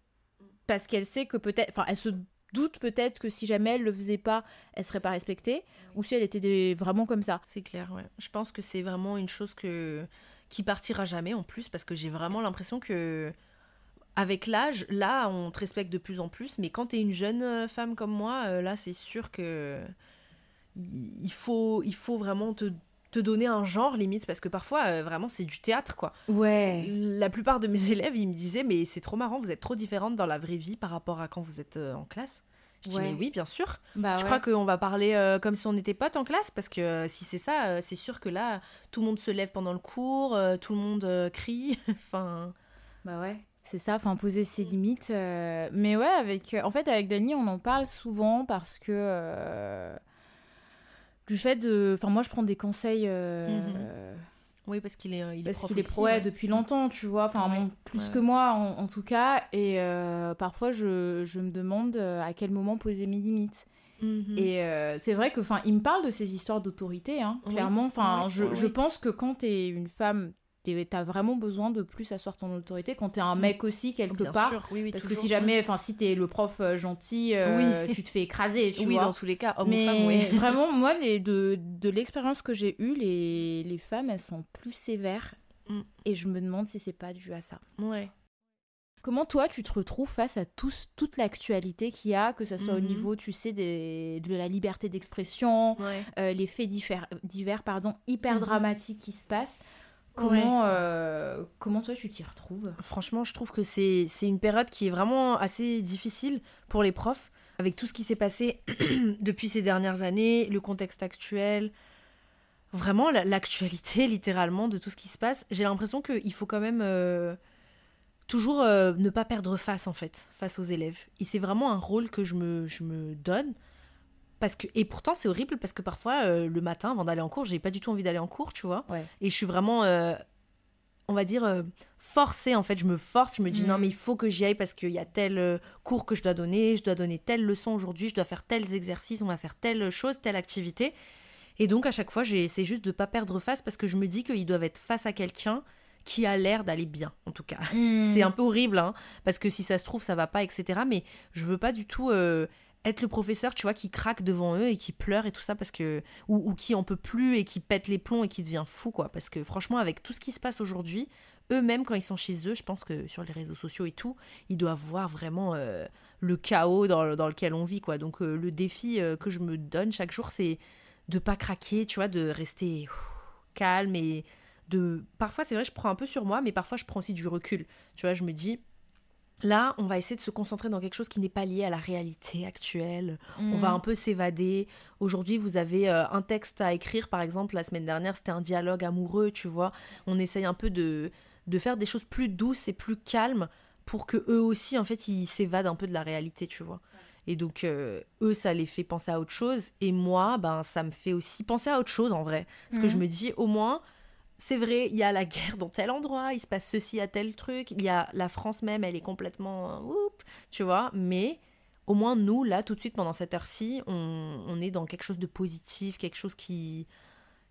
parce qu'elle sait que peut-être, enfin, elle se doute peut-être que si jamais elle le faisait pas, elle serait pas respectée, ou si elle était vraiment comme ça. C'est clair, ouais. Je pense que c'est vraiment une chose que qui partira jamais en plus, parce que j'ai vraiment l'impression que avec l'âge, là, on te respecte de plus en plus, mais quand tu es une jeune euh, femme comme moi, euh, là, c'est sûr que il faut, il faut vraiment te te donner un genre limite parce que parfois euh, vraiment c'est du théâtre quoi. Ouais. La plupart de mes élèves ils me disaient mais c'est trop marrant vous êtes trop différente dans la vraie vie par rapport à quand vous êtes euh, en classe. Je dis mais oui bien sûr. Bah, je crois qu'on va parler euh, comme si on était potes en classe parce que si c'est ça c'est sûr que là tout le monde se lève pendant le cours tout le monde crie enfin. Bah ouais. C'est ça, enfin poser ses limites. Mais ouais, avec, en fait, avec Dani, on en parle souvent parce que du fait de. Enfin, moi, je prends des conseils. Euh. Oui, parce qu'il est, euh, il parce qu'il est pro depuis longtemps, tu vois. Enfin, plus que moi, en, tout cas. Et euh, parfois, je, je, me demande à quel moment poser mes limites. Mhm. Et c'est vrai que, enfin, il me parle de ces histoires d'autorité, hein, clairement. Enfin, je, je, pense que quand t'es une femme t'as vraiment besoin de plus asseoir ton autorité quand t'es un mm. mec aussi quelque part parce que si jamais enfin si t'es le prof euh, gentil euh, tu te fais écraser tu oui vois. dans tous les cas homme mais femme oui vraiment moi les, de, de l'expérience que j'ai eue les, les femmes elles sont plus sévères mm. et je me demande si c'est pas dû à ça ouais Comment toi tu te retrouves face à tous, toute l'actualité qu'il y a, que ce soit au mm-hmm. niveau, tu sais, des, de la liberté d'expression, euh, les faits divers, divers pardon, hyper mm-hmm. dramatiques qui se passent Comment, euh, comment toi tu t'y retrouves? Franchement, je trouve que c'est une période qui est vraiment assez difficile pour les profs, avec tout ce qui s'est passé depuis ces dernières années, le contexte actuel, vraiment l'actualité littéralement de tout ce qui se passe. J'ai l'impression qu'il faut quand même euh, toujours euh, ne pas perdre face en fait, face aux élèves. Et c'est vraiment un rôle que je me, je me donne parce que et pourtant c'est horrible parce que parfois euh, le matin avant d'aller en cours j'ai pas du tout envie d'aller en cours tu vois et je suis vraiment euh, on va dire euh, forcée en fait je me force je me dis non mm. mais il faut que j'y aille parce qu'il y a tel cours que je dois donner je dois donner telle leçon aujourd'hui je dois faire tels exercices on va faire telle chose telle activité et donc à chaque fois j'essaie juste de pas perdre face parce que je me dis qu'ils doivent être face à quelqu'un qui a l'air d'aller bien, en tout cas. Mm. C'est un peu horrible, hein, parce que si ça se trouve, ça va pas, etc. Mais je veux pas du tout être le professeur, tu vois, qui craque devant eux et qui pleure et tout ça parce que ou, qui en peut plus et qui pète les plombs et qui devient fou quoi. Parce que franchement, avec tout ce qui se passe aujourd'hui, eux-mêmes quand ils sont chez eux, je pense que sur les réseaux sociaux et tout, ils doivent voir vraiment euh, le chaos dans, lequel on vit quoi. Donc euh, le défi euh, que je me donne chaque jour, c'est de pas craquer, tu vois, de rester calme et de parfois c'est vrai je prends un peu sur moi mais parfois je prends aussi du recul tu vois je me dis Là, on va essayer de se concentrer dans quelque chose qui n'est pas lié à la réalité actuelle. On va mm. un peu s'évader. Aujourd'hui, vous avez euh, un texte à écrire, par exemple, la semaine dernière, c'était un dialogue amoureux, tu vois. On essaye un peu de, de faire des choses plus douces et plus calmes pour que eux aussi, en fait, ils s'évadent un peu de la réalité, tu vois. Et donc, euh, eux, ça les fait penser à autre chose. Et moi, ben, ça me fait aussi penser à autre chose, en vrai. Parce que je mm. me dis, au moins, c'est vrai, il y a la guerre dans tel endroit, il se passe ceci à tel truc, il y a la France même, elle est complètement... tu vois, mais au moins nous, là, tout de suite, pendant cette heure-ci, on, est dans quelque chose de positif, quelque chose qui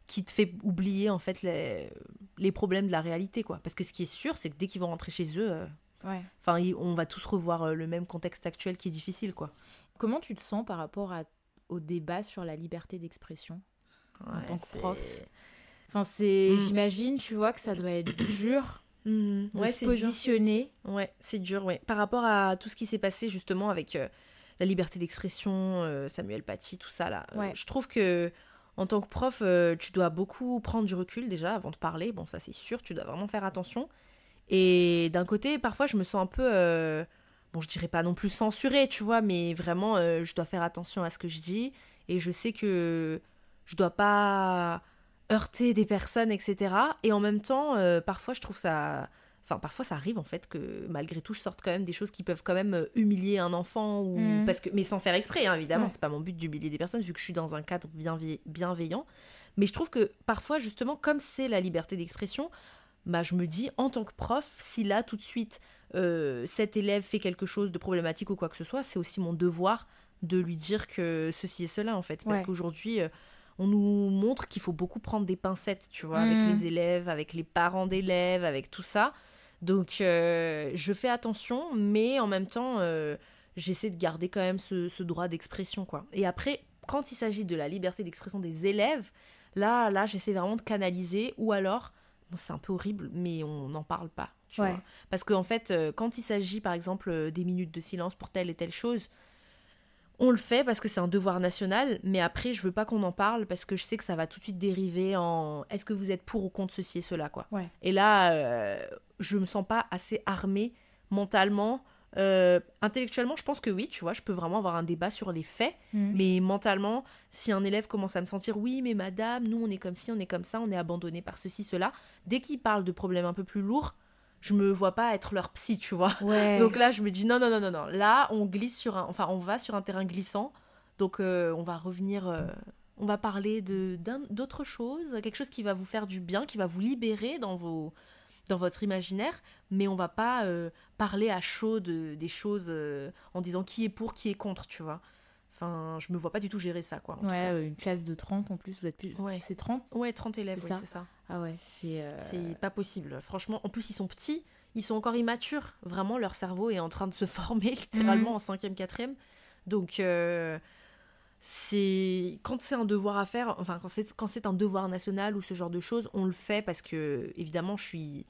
qui te fait oublier en fait les, les problèmes de la réalité quoi. Parce que ce qui est sûr c'est que dès qu'ils vont rentrer chez eux euh, enfin on va tous revoir euh, le même contexte actuel qui est difficile quoi. Comment tu te sens par rapport à, au débat sur la liberté d'expression en tant que prof? Enfin, c'est, Mm. j'imagine, tu vois, que ça doit être dur Mhm. de Ouais, se c'est dur. positionner. Ouais, c'est dur, ouais. Par rapport à tout ce qui s'est passé justement avec euh, la liberté d'expression, euh, Samuel Paty, tout ça là, euh, Ouais. je trouve que en tant que prof, tu dois beaucoup prendre du recul déjà avant de parler. Bon, ça c'est sûr, tu dois vraiment faire attention. Et d'un côté, parfois, je me sens un peu, bon, je dirais pas non plus censurée, tu vois, mais vraiment, je dois faire attention à ce que je dis. Et je sais que je dois pas heurter des personnes, etc. Et en même temps, euh, parfois, je trouve ça Enfin, parfois, ça arrive en fait que malgré tout, je sorte quand même des choses qui peuvent quand même euh, humilier un enfant ou Mhm. parce que, mais sans faire exprès, hein, évidemment. Ouais. C'est pas mon but d'humilier des personnes vu que je suis dans un cadre bienve- bienveillant. Mais je trouve que parfois, justement, comme c'est la liberté d'expression, bah, je me dis en tant que prof, si là tout de suite euh, cet élève fait quelque chose de problématique ou quoi que ce soit, c'est aussi mon devoir de lui dire que ceci et cela en fait, parce Ouais. qu'aujourd'hui. euh, on nous montre qu'il faut beaucoup prendre des pincettes, tu vois, avec les élèves, avec les parents d'élèves, avec tout ça. Donc, euh, je fais attention, mais en même temps, euh, j'essaie de garder quand même ce, ce droit d'expression, quoi. Et après, quand il s'agit de la liberté d'expression des élèves, là, là, j'essaie vraiment de canaliser, ou alors, bon, c'est un peu horrible, mais on n'en parle pas, tu Ouais. vois. Parce qu'en fait, euh, quand il s'agit, par exemple, des minutes de silence pour telle et telle chose, on le fait parce que c'est un devoir national, mais après, je veux pas qu'on en parle parce que je sais que ça va tout de suite dériver en est-ce que vous êtes pour ou contre ceci et cela, quoi. Ouais. Et là, euh, je me sens pas assez armée mentalement. Euh, intellectuellement, je pense que oui, tu vois, je peux vraiment avoir un débat sur les faits, Mhm. mais mentalement, si un élève commence à me sentir oui, mais madame, nous on est comme ci, on est comme ça, on est abandonné par ceci, cela, dès qu'il parle de problèmes un peu plus lourds, je me vois pas être leur psy, tu vois. Ouais. Donc là, je me dis non, non, non, non, non. Là, on glisse sur un, enfin, on va sur un terrain glissant. Donc, euh, on va revenir, euh, on va parler de d'autre chose, quelque chose qui va vous faire du bien, qui va vous libérer dans vos, dans votre imaginaire. Mais on va pas euh, parler à chaud de, des choses en disant qui est pour, qui est contre, tu vois. Enfin, je me vois pas du tout gérer ça, quoi. en tout ouais, cas. une classe de 30 en plus, vous êtes plus. Ouais. C'est 30 Ouais, 30 élèves, C'est oui, ça. c'est ça. Ah ouais, c'est. euh, C'est pas possible. Franchement, en plus, ils sont petits, ils sont encore immatures. Vraiment, leur cerveau est en train de se former littéralement Mhm. en cinquième, quatrième. Donc, euh, c'est quand c'est un devoir à faire, enfin, quand c'est quand c'est un devoir national ou ce genre de choses, on le fait parce que, évidemment, je suis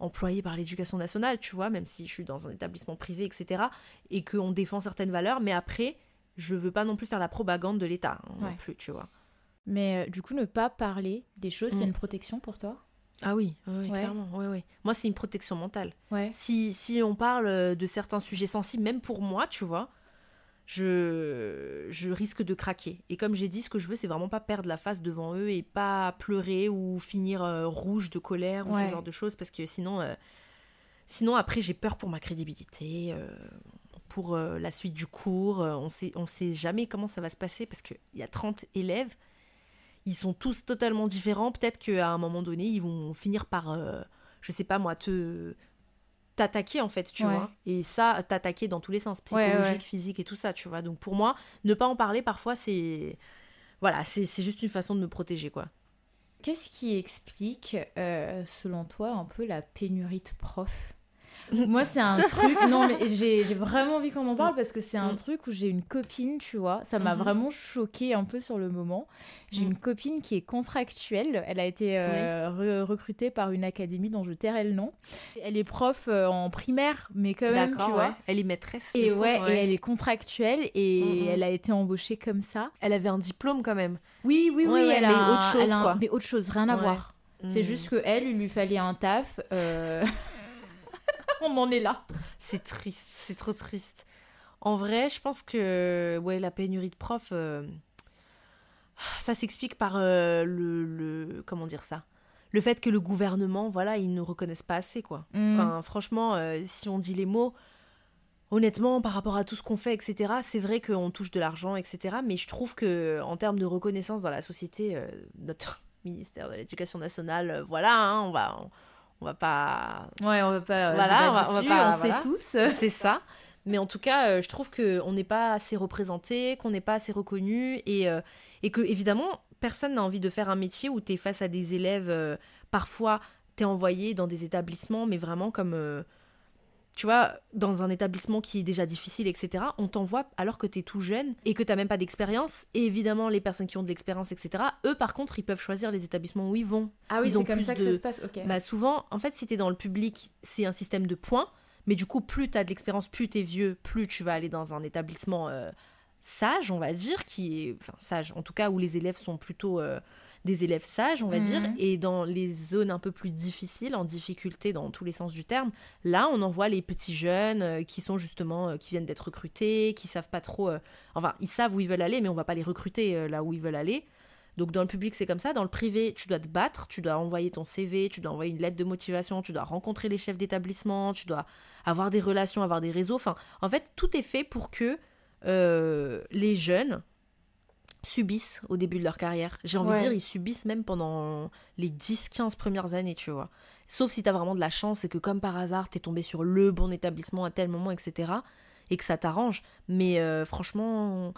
employée par l'éducation nationale, tu vois, même si je suis dans un établissement privé, etc. Et qu'on défend certaines valeurs. Mais après, je veux pas non plus faire la propagande de l'État, hein, non plus, tu vois. Mais euh, du coup, ne pas parler des choses, c'est Mm. une protection pour toi? Ah oui, oui, Ouais. clairement. Oui, oui. Moi, c'est une protection mentale. Ouais. Si, si on parle euh, de certains sujets sensibles, même pour moi, tu vois, je, je risque de craquer. Et comme j'ai dit, ce que je veux, c'est vraiment pas perdre la face devant eux et pas pleurer ou finir euh, rouge de colère ou Ouais. ce genre de choses, parce que sinon, euh, sinon après, j'ai peur pour ma crédibilité, euh, pour la suite du cours. On sait, on sait jamais comment ça va se passer, parce qu'il y a 30 élèves, ils sont tous totalement différents. Peut-être qu'à un moment donné, ils vont finir par, euh, je sais pas moi, te t'attaquer en fait, tu Ouais. vois. Et ça, t'attaquer dans tous les sens, psychologique, ouais. physique et tout ça, tu vois. Donc pour moi, ne pas en parler parfois, c'est voilà, c'est c'est juste une façon de me protéger, quoi. Qu'est-ce qui explique, euh, selon toi, un peu la pénurie de profs? Moi, c'est un truc. Non, mais j'ai vraiment envie qu'on en parle parce que c'est un Mm. truc où j'ai une copine, tu vois. Ça m'a Mhm. vraiment choquée un peu sur le moment. J'ai Mm. une copine qui est contractuelle. Elle a été euh, re- recrutée par une académie dont je tairai le nom. Elle est prof euh, en primaire, mais quand même, tu vois. ouais. Elle est maîtresse. Et ouais, et elle est contractuelle et elle a été embauchée comme ça. Elle avait un diplôme quand même. Oui, oui, oui, Ouais, elle mais a autre chose, un- quoi. Mais autre chose, rien à voir. C'est Hmm. juste que elle, il lui fallait un taf. euh, On en est là. C'est triste, c'est trop triste. En vrai, je pense que ouais, la pénurie de profs, euh, ça s'explique par euh, le, le- comment dire ça, le fait que le gouvernement, voilà, ils ne reconnaissent pas assez quoi. Mm. Enfin, franchement, euh, si on dit les mots, honnêtement, par rapport à tout ce qu'on fait, etc. C'est vrai qu'on touche de l'argent, etc. Mais je trouve que en termes de reconnaissance dans la société, notre ministère de l'Éducation nationale, voilà, hein, on va, on, on va pas Ouais, on va pas. euh, Voilà, on va- on va pas- on voilà. sait tous. c'est ça. Mais en tout cas, euh, je trouve qu'on n'est pas assez représenté, qu'on n'est pas assez reconnu et, euh, et que, évidemment, personne n'a envie de faire un métier où tu es face à des élèves. euh, parfois, tu es envoyé dans des établissements, mais vraiment comme. Tu vois, dans un établissement qui est déjà difficile, etc., on t'envoie alors que tu es tout jeune et que tu même pas d'expérience. Et évidemment, les personnes qui ont de l'expérience, etc., eux, par contre, ils peuvent choisir les établissements où ils vont. Ah oui, c'est comme ça que ça se passe, ok. Bah, souvent, en fait, si tu es dans le public, c'est un système de points. Mais du coup, plus tu as de l'expérience, plus tu es vieux, plus tu vas aller dans un établissement euh, sage, on va dire, qui est. Enfin, sage, en tout cas, où les élèves sont plutôt. Euh, des élèves sages, on va dire, Mhm. et dans les zones un peu plus difficiles, en difficulté dans tous les sens du terme, là, on envoie les petits jeunes euh, qui sont justement, euh, qui viennent d'être recrutés, qui savent pas trop, euh, enfin, ils savent où ils veulent aller, mais on va pas les recruter euh, là où ils veulent aller. Donc dans le public, c'est comme ça. Dans le privé, tu dois te battre, tu dois envoyer ton CV, tu dois envoyer une lettre de motivation, tu dois rencontrer les chefs d'établissement, tu dois avoir des relations, avoir des réseaux. Enfin, en fait, tout est fait pour que euh, les jeunes subissent au début de leur carrière. J'ai envie Ouais. de dire, ils subissent même pendant les 10-15 premières années, tu vois. Sauf si t'as vraiment de la chance et que comme par hasard, t'es tombé sur le bon établissement à tel moment, etc. Et que ça t'arrange. Mais euh, franchement,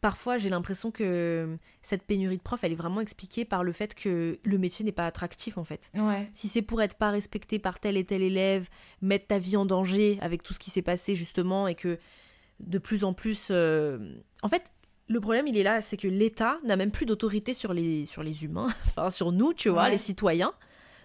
parfois j'ai l'impression que cette pénurie de profs, elle est vraiment expliquée par le fait que le métier n'est pas attractif en fait. Ouais. Si c'est pour être pas respecté par tel et tel élève, mettre ta vie en danger avec tout ce qui s'est passé justement et que de plus en plus... euh, En fait, le problème il est là, c'est que l'État n'a même plus d'autorité sur les, sur les humains, enfin sur nous, tu vois, Ouais. les citoyens.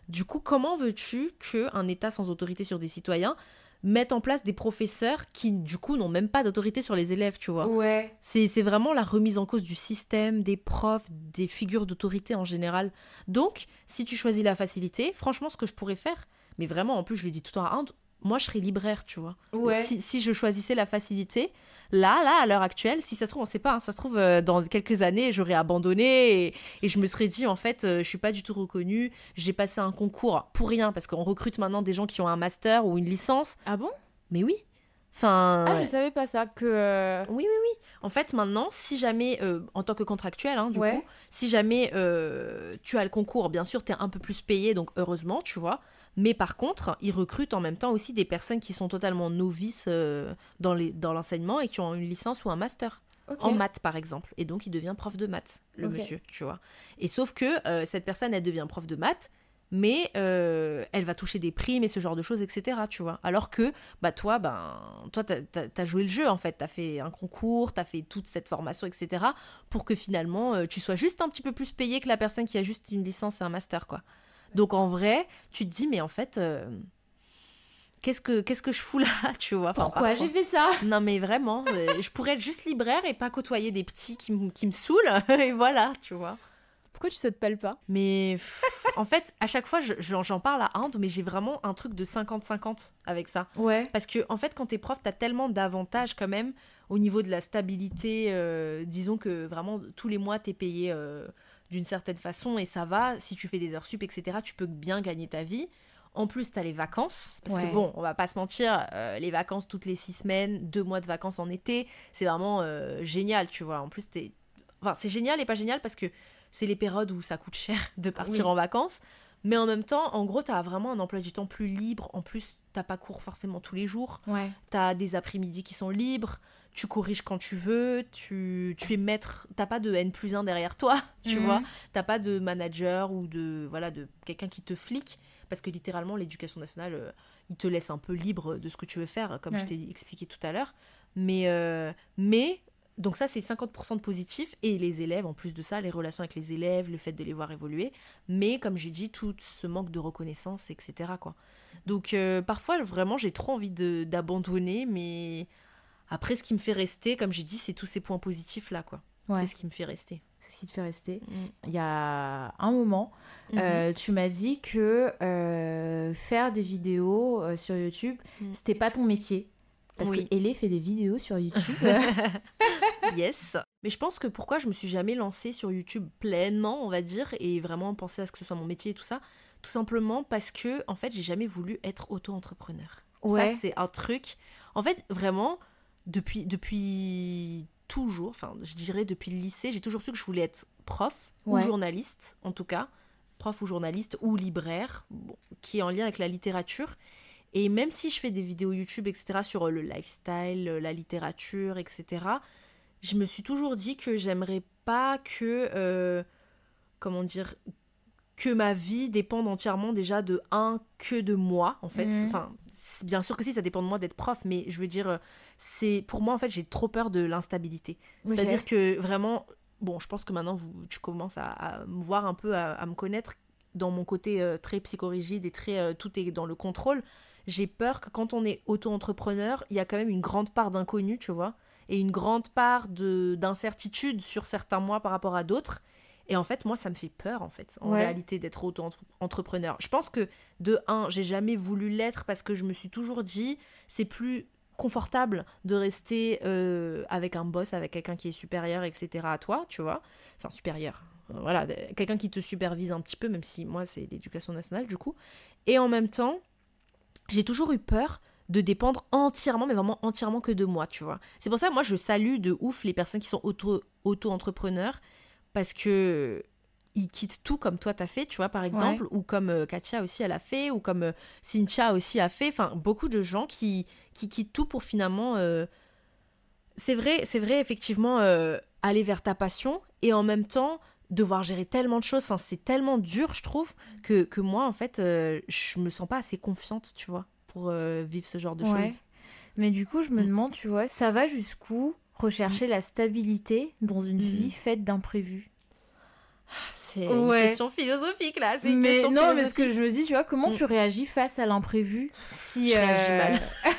Du coup, comment veux-tu qu'un État sans autorité sur des citoyens mette en place des professeurs qui, du coup, n'ont même pas d'autorité sur les élèves, tu vois? Ouais. c'est vraiment la remise en cause du système, des profs, des figures d'autorité en général. Donc, si tu choisis la facilité, franchement, ce que je pourrais faire, mais vraiment, en plus, je le dis tout le temps à Inde, moi, je serais libraire, tu vois. Ouais. Si, si je choisissais la facilité, là, là, à l'heure actuelle, si ça se trouve, on sait pas, hein, ça se trouve, euh, dans quelques années, j'aurais abandonné et, et je me serais dit, en fait, euh, je suis pas du tout reconnue, j'ai passé un concours pour rien, parce qu'on recrute maintenant des gens qui ont un master ou une licence. Ah bon? Mais oui. Enfin. Ah, je savais pas ça, que... euh, Oui, oui, oui. En fait, maintenant, si jamais, euh, en tant que contractuel, hein, du Ouais. coup, si jamais euh, tu as le concours, bien sûr, tu es un peu plus payé, donc heureusement, tu vois. Mais par contre, ils recrutent en même temps aussi des personnes qui sont totalement novices euh, dans l'enseignement et qui ont une licence ou un master. En maths, par exemple. Et donc, il devient prof de maths, le monsieur, tu vois. Et sauf que euh, cette personne, elle devient prof de maths, mais euh, elle va toucher des primes et ce genre de choses, etc., tu vois. Alors que, bah, toi, ben, toi, t'as as, joué le jeu, en fait. T'as fait un concours, t'as fait toute cette formation, etc., pour que finalement, euh, tu sois juste un petit peu plus payé que la personne qui a juste une licence et un master, quoi. Donc, en vrai, tu te dis, mais en fait... euh, Qu'est-ce que, qu'est-ce que je fous là, tu vois? Enfin, Pourquoi j'ai fait ça? Non mais vraiment, euh, je pourrais être juste libraire et pas côtoyer des petits qui, me- qui me saoulent, et voilà, tu vois. Pourquoi tu sautes pas le pas? Mais en fait, à chaque fois, je- je- j'en parle à Inde, mais j'ai vraiment un truc de 50-50 avec ça. Ouais. Parce que, en fait, quand t'es prof, t'as tellement d'avantages quand même au niveau de la stabilité. euh, disons que vraiment, tous les mois, t'es payé d'une certaine façon et ça va. Si tu fais des heures sup, etc., tu peux bien gagner ta vie. En plus, t'as les vacances. Parce Ouais. que bon, on va pas se mentir, euh, les vacances toutes les six semaines, deux mois de vacances en été, c'est vraiment euh, génial, tu vois. En plus, t'es... Enfin, c'est génial et pas génial parce que c'est les périodes où ça coûte cher de partir Oui. en vacances. Mais en même temps, en gros, t'as vraiment un emploi du temps plus libre. En plus, t'as pas cours forcément tous les jours. Ouais. T'as des après-midi qui sont libres. Tu corriges quand tu veux. Tu, tu es maître. T'as pas de N plus 1 derrière toi, tu Mhm. vois. T'as pas de manager ou de, voilà, de quelqu'un qui te flique. Parce que littéralement, l'éducation nationale, euh, il te laisse un peu libre de ce que tu veux faire, comme je t'ai expliqué tout à l'heure. Mais, euh, mais donc ça, c'est 50% de positif. Et les élèves, en plus de ça, les relations avec les élèves, le fait de les voir évoluer. Mais comme j'ai dit, tout ce manque de reconnaissance, etc. Quoi. Donc euh, parfois, vraiment, j'ai trop envie d'abandonner. Mais après, ce qui me fait rester, comme j'ai dit, c'est tous ces points positifs-là. quoi. Ouais. C'est ce qui me fait rester. C'est ce qui te fait rester. Il y a un moment, Mhm. euh, tu m'as dit que euh, faire des vidéos euh, sur YouTube, Mhm. c'était pas ton métier. Parce Oui. que Elé fait des vidéos sur YouTube. yes. Mais je pense que pourquoi je me suis jamais lancée sur YouTube pleinement, on va dire, et vraiment penser à ce que ce soit mon métier et tout ça, tout simplement parce que, en fait, j'ai jamais voulu être auto-entrepreneur. Ouais. Ça, c'est un truc. En fait, vraiment, depuis, depuis toujours, enfin, je dirais depuis le lycée, j'ai toujours su que je voulais être prof Ouais. ou journaliste, en tout cas. Prof ou journaliste ou libraire, bon, qui est en lien avec la littérature. Et même si je fais des vidéos YouTube, etc., sur euh, le lifestyle, euh, la littérature, etc., je me suis toujours dit que j'aimerais pas que, euh, comment dire, que ma vie dépende entièrement déjà de un, que de moi, en fait. Mhm. Enfin, bien sûr que si, ça dépend de moi d'être prof, mais je veux dire, euh, c'est pour moi, en fait, j'ai trop peur de l'instabilité. C'est-à-dire que vraiment, bon, je pense que maintenant, vous, tu commences à, me voir un peu, à, me connaître dans mon côté euh, très psychorigide et très euh, tout est dans le contrôle. J'ai peur que quand on est auto-entrepreneur, il y a quand même une grande part d'inconnu, tu vois, et une grande part d'incertitude sur certains mois par rapport à d'autres. Et en fait, moi, ça me fait peur, en fait, en réalité, d'être auto-entrepreneur. Je pense que, de un, j'ai jamais voulu l'être parce que je me suis toujours dit, c'est plus confortable de rester euh, avec un boss, avec quelqu'un qui est supérieur, etc. à toi, tu vois. Enfin, supérieur. Voilà, quelqu'un qui te supervise un petit peu, même si moi, c'est l'éducation nationale, du coup. Et en même temps, j'ai toujours eu peur de dépendre entièrement, mais vraiment entièrement que de moi, tu vois. C'est pour ça que moi, je salue de ouf les personnes qui sont auto-entrepreneurs parce que ils quittent tout comme toi t'as fait, tu vois, par exemple, ou comme euh, Katia aussi elle a fait, ou comme euh, Cynthia aussi a fait. Enfin, beaucoup de gens qui, qui quittent tout pour finalement. Euh, c'est vrai, c'est vrai, effectivement, aller vers ta passion et en même temps devoir gérer tellement de choses. Enfin, c'est tellement dur, je trouve, que, que moi, en fait, je me sens pas assez confiante, tu vois, pour vivre ce genre de choses. Mais du coup, je me mm. demande, tu vois, ça va jusqu'où rechercher la stabilité dans une vie mhm. faite d'imprévus c'est une question philosophique là. Une mais question non, mais ce que je me dis, tu vois, comment mm. tu réagis face à l'imprévu si je réagis euh, mal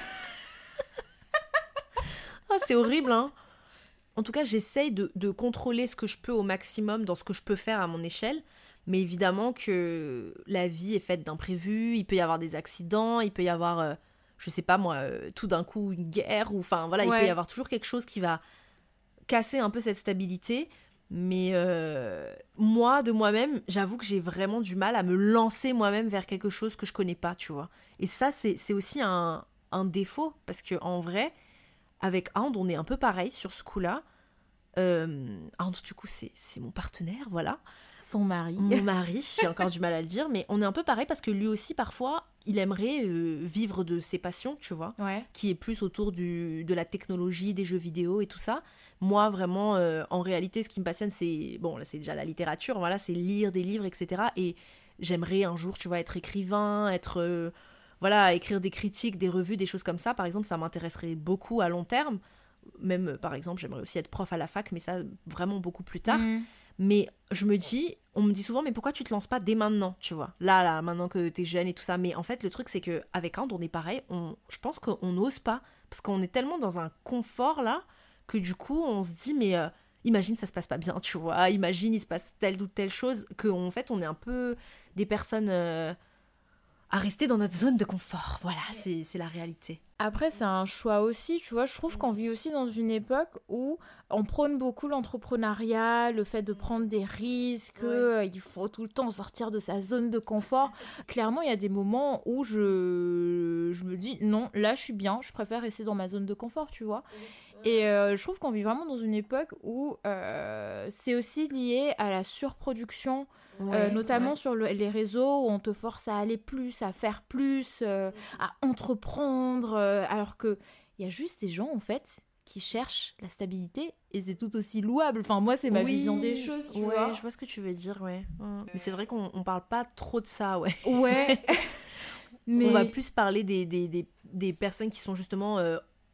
ah, C'est horrible, hein. En tout cas, j'essaye de, de, contrôler ce que je peux au maximum dans ce que je peux faire à mon échelle. Mais évidemment que la vie est faite d'imprévus. Il peut y avoir des accidents, il peut y avoir euh, je sais pas moi, euh, tout d'un coup une guerre, ou enfin voilà, il peut y avoir toujours quelque chose qui va casser un peu cette stabilité. Mais euh, moi, de moi-même, j'avoue que j'ai vraiment du mal à me lancer moi-même vers quelque chose que je connais pas, tu vois. Et ça, c'est aussi un, un, défaut, parce que en vrai, avec And, on est un peu pareil sur ce coup-là. Euh, And, du coup, c'est mon partenaire, voilà. Son mari. Mon mari, j'ai encore du mal à le dire, mais on est un peu pareil parce que lui aussi, parfois, il aimerait euh, vivre de ses passions, tu vois, qui est plus autour du, de la technologie, des jeux vidéo et tout ça. Moi, vraiment, euh, en réalité, ce qui me passionne, c'est, bon, là, c'est déjà la littérature, voilà, c'est lire des livres, etc. Et j'aimerais un jour, tu vois, être écrivain, être, euh, voilà, écrire des critiques, des revues, des choses comme ça. Par exemple, ça m'intéresserait beaucoup à long terme. Même, par exemple, j'aimerais aussi être prof à la fac, mais ça, vraiment beaucoup plus tard. Mmh. Mais je me dis, on me dit souvent, mais pourquoi tu te lances pas dès maintenant, tu vois? Là, là, maintenant que tu es jeune et tout ça. Mais en fait, le truc, c'est que avec Inde, on est pareil. On, je pense qu'on n'ose pas. Parce qu'on est tellement dans un confort, là, que du coup, on se dit, mais euh, imagine, ça se passe pas bien, tu vois Imagine, il se passe telle ou telle chose. Qu'en fait, on est un peu des personnes. Euh, à rester dans notre zone de confort. Voilà, c'est la réalité. Après, c'est un choix aussi, tu vois. Je trouve qu'on vit aussi dans une époque où on prône beaucoup l'entrepreneuriat, le fait de prendre des risques, euh, il faut tout le temps sortir de sa zone de confort. Clairement, il y a des moments où je, je me dis non, là je suis bien, je préfère rester dans ma zone de confort, tu vois. Et euh, je trouve qu'on vit vraiment dans une époque où euh, c'est aussi lié à la surproduction euh, notamment sur les réseaux où on te force à aller plus, à faire plus, euh, à entreprendre, euh, alors que il y a juste des gens en fait qui cherchent la stabilité et c'est tout aussi louable. Enfin moi c'est ma vision des choses. Tu vois je vois ce que tu veux dire, ouais. Mais c'est vrai qu'on on parle pas trop de ça, ouais. Ouais. Mais... On va plus parler des, des, des, des personnes qui sont justement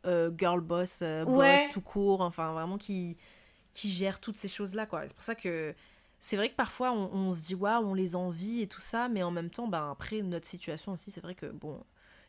girl boss, boss tout court, enfin vraiment qui qui gèrent toutes ces choses là quoi. C'est pour ça que c'est vrai que parfois on, se dit waouh, on les envie et tout ça, mais en même temps, ben, après notre situation aussi, c'est vrai que bon,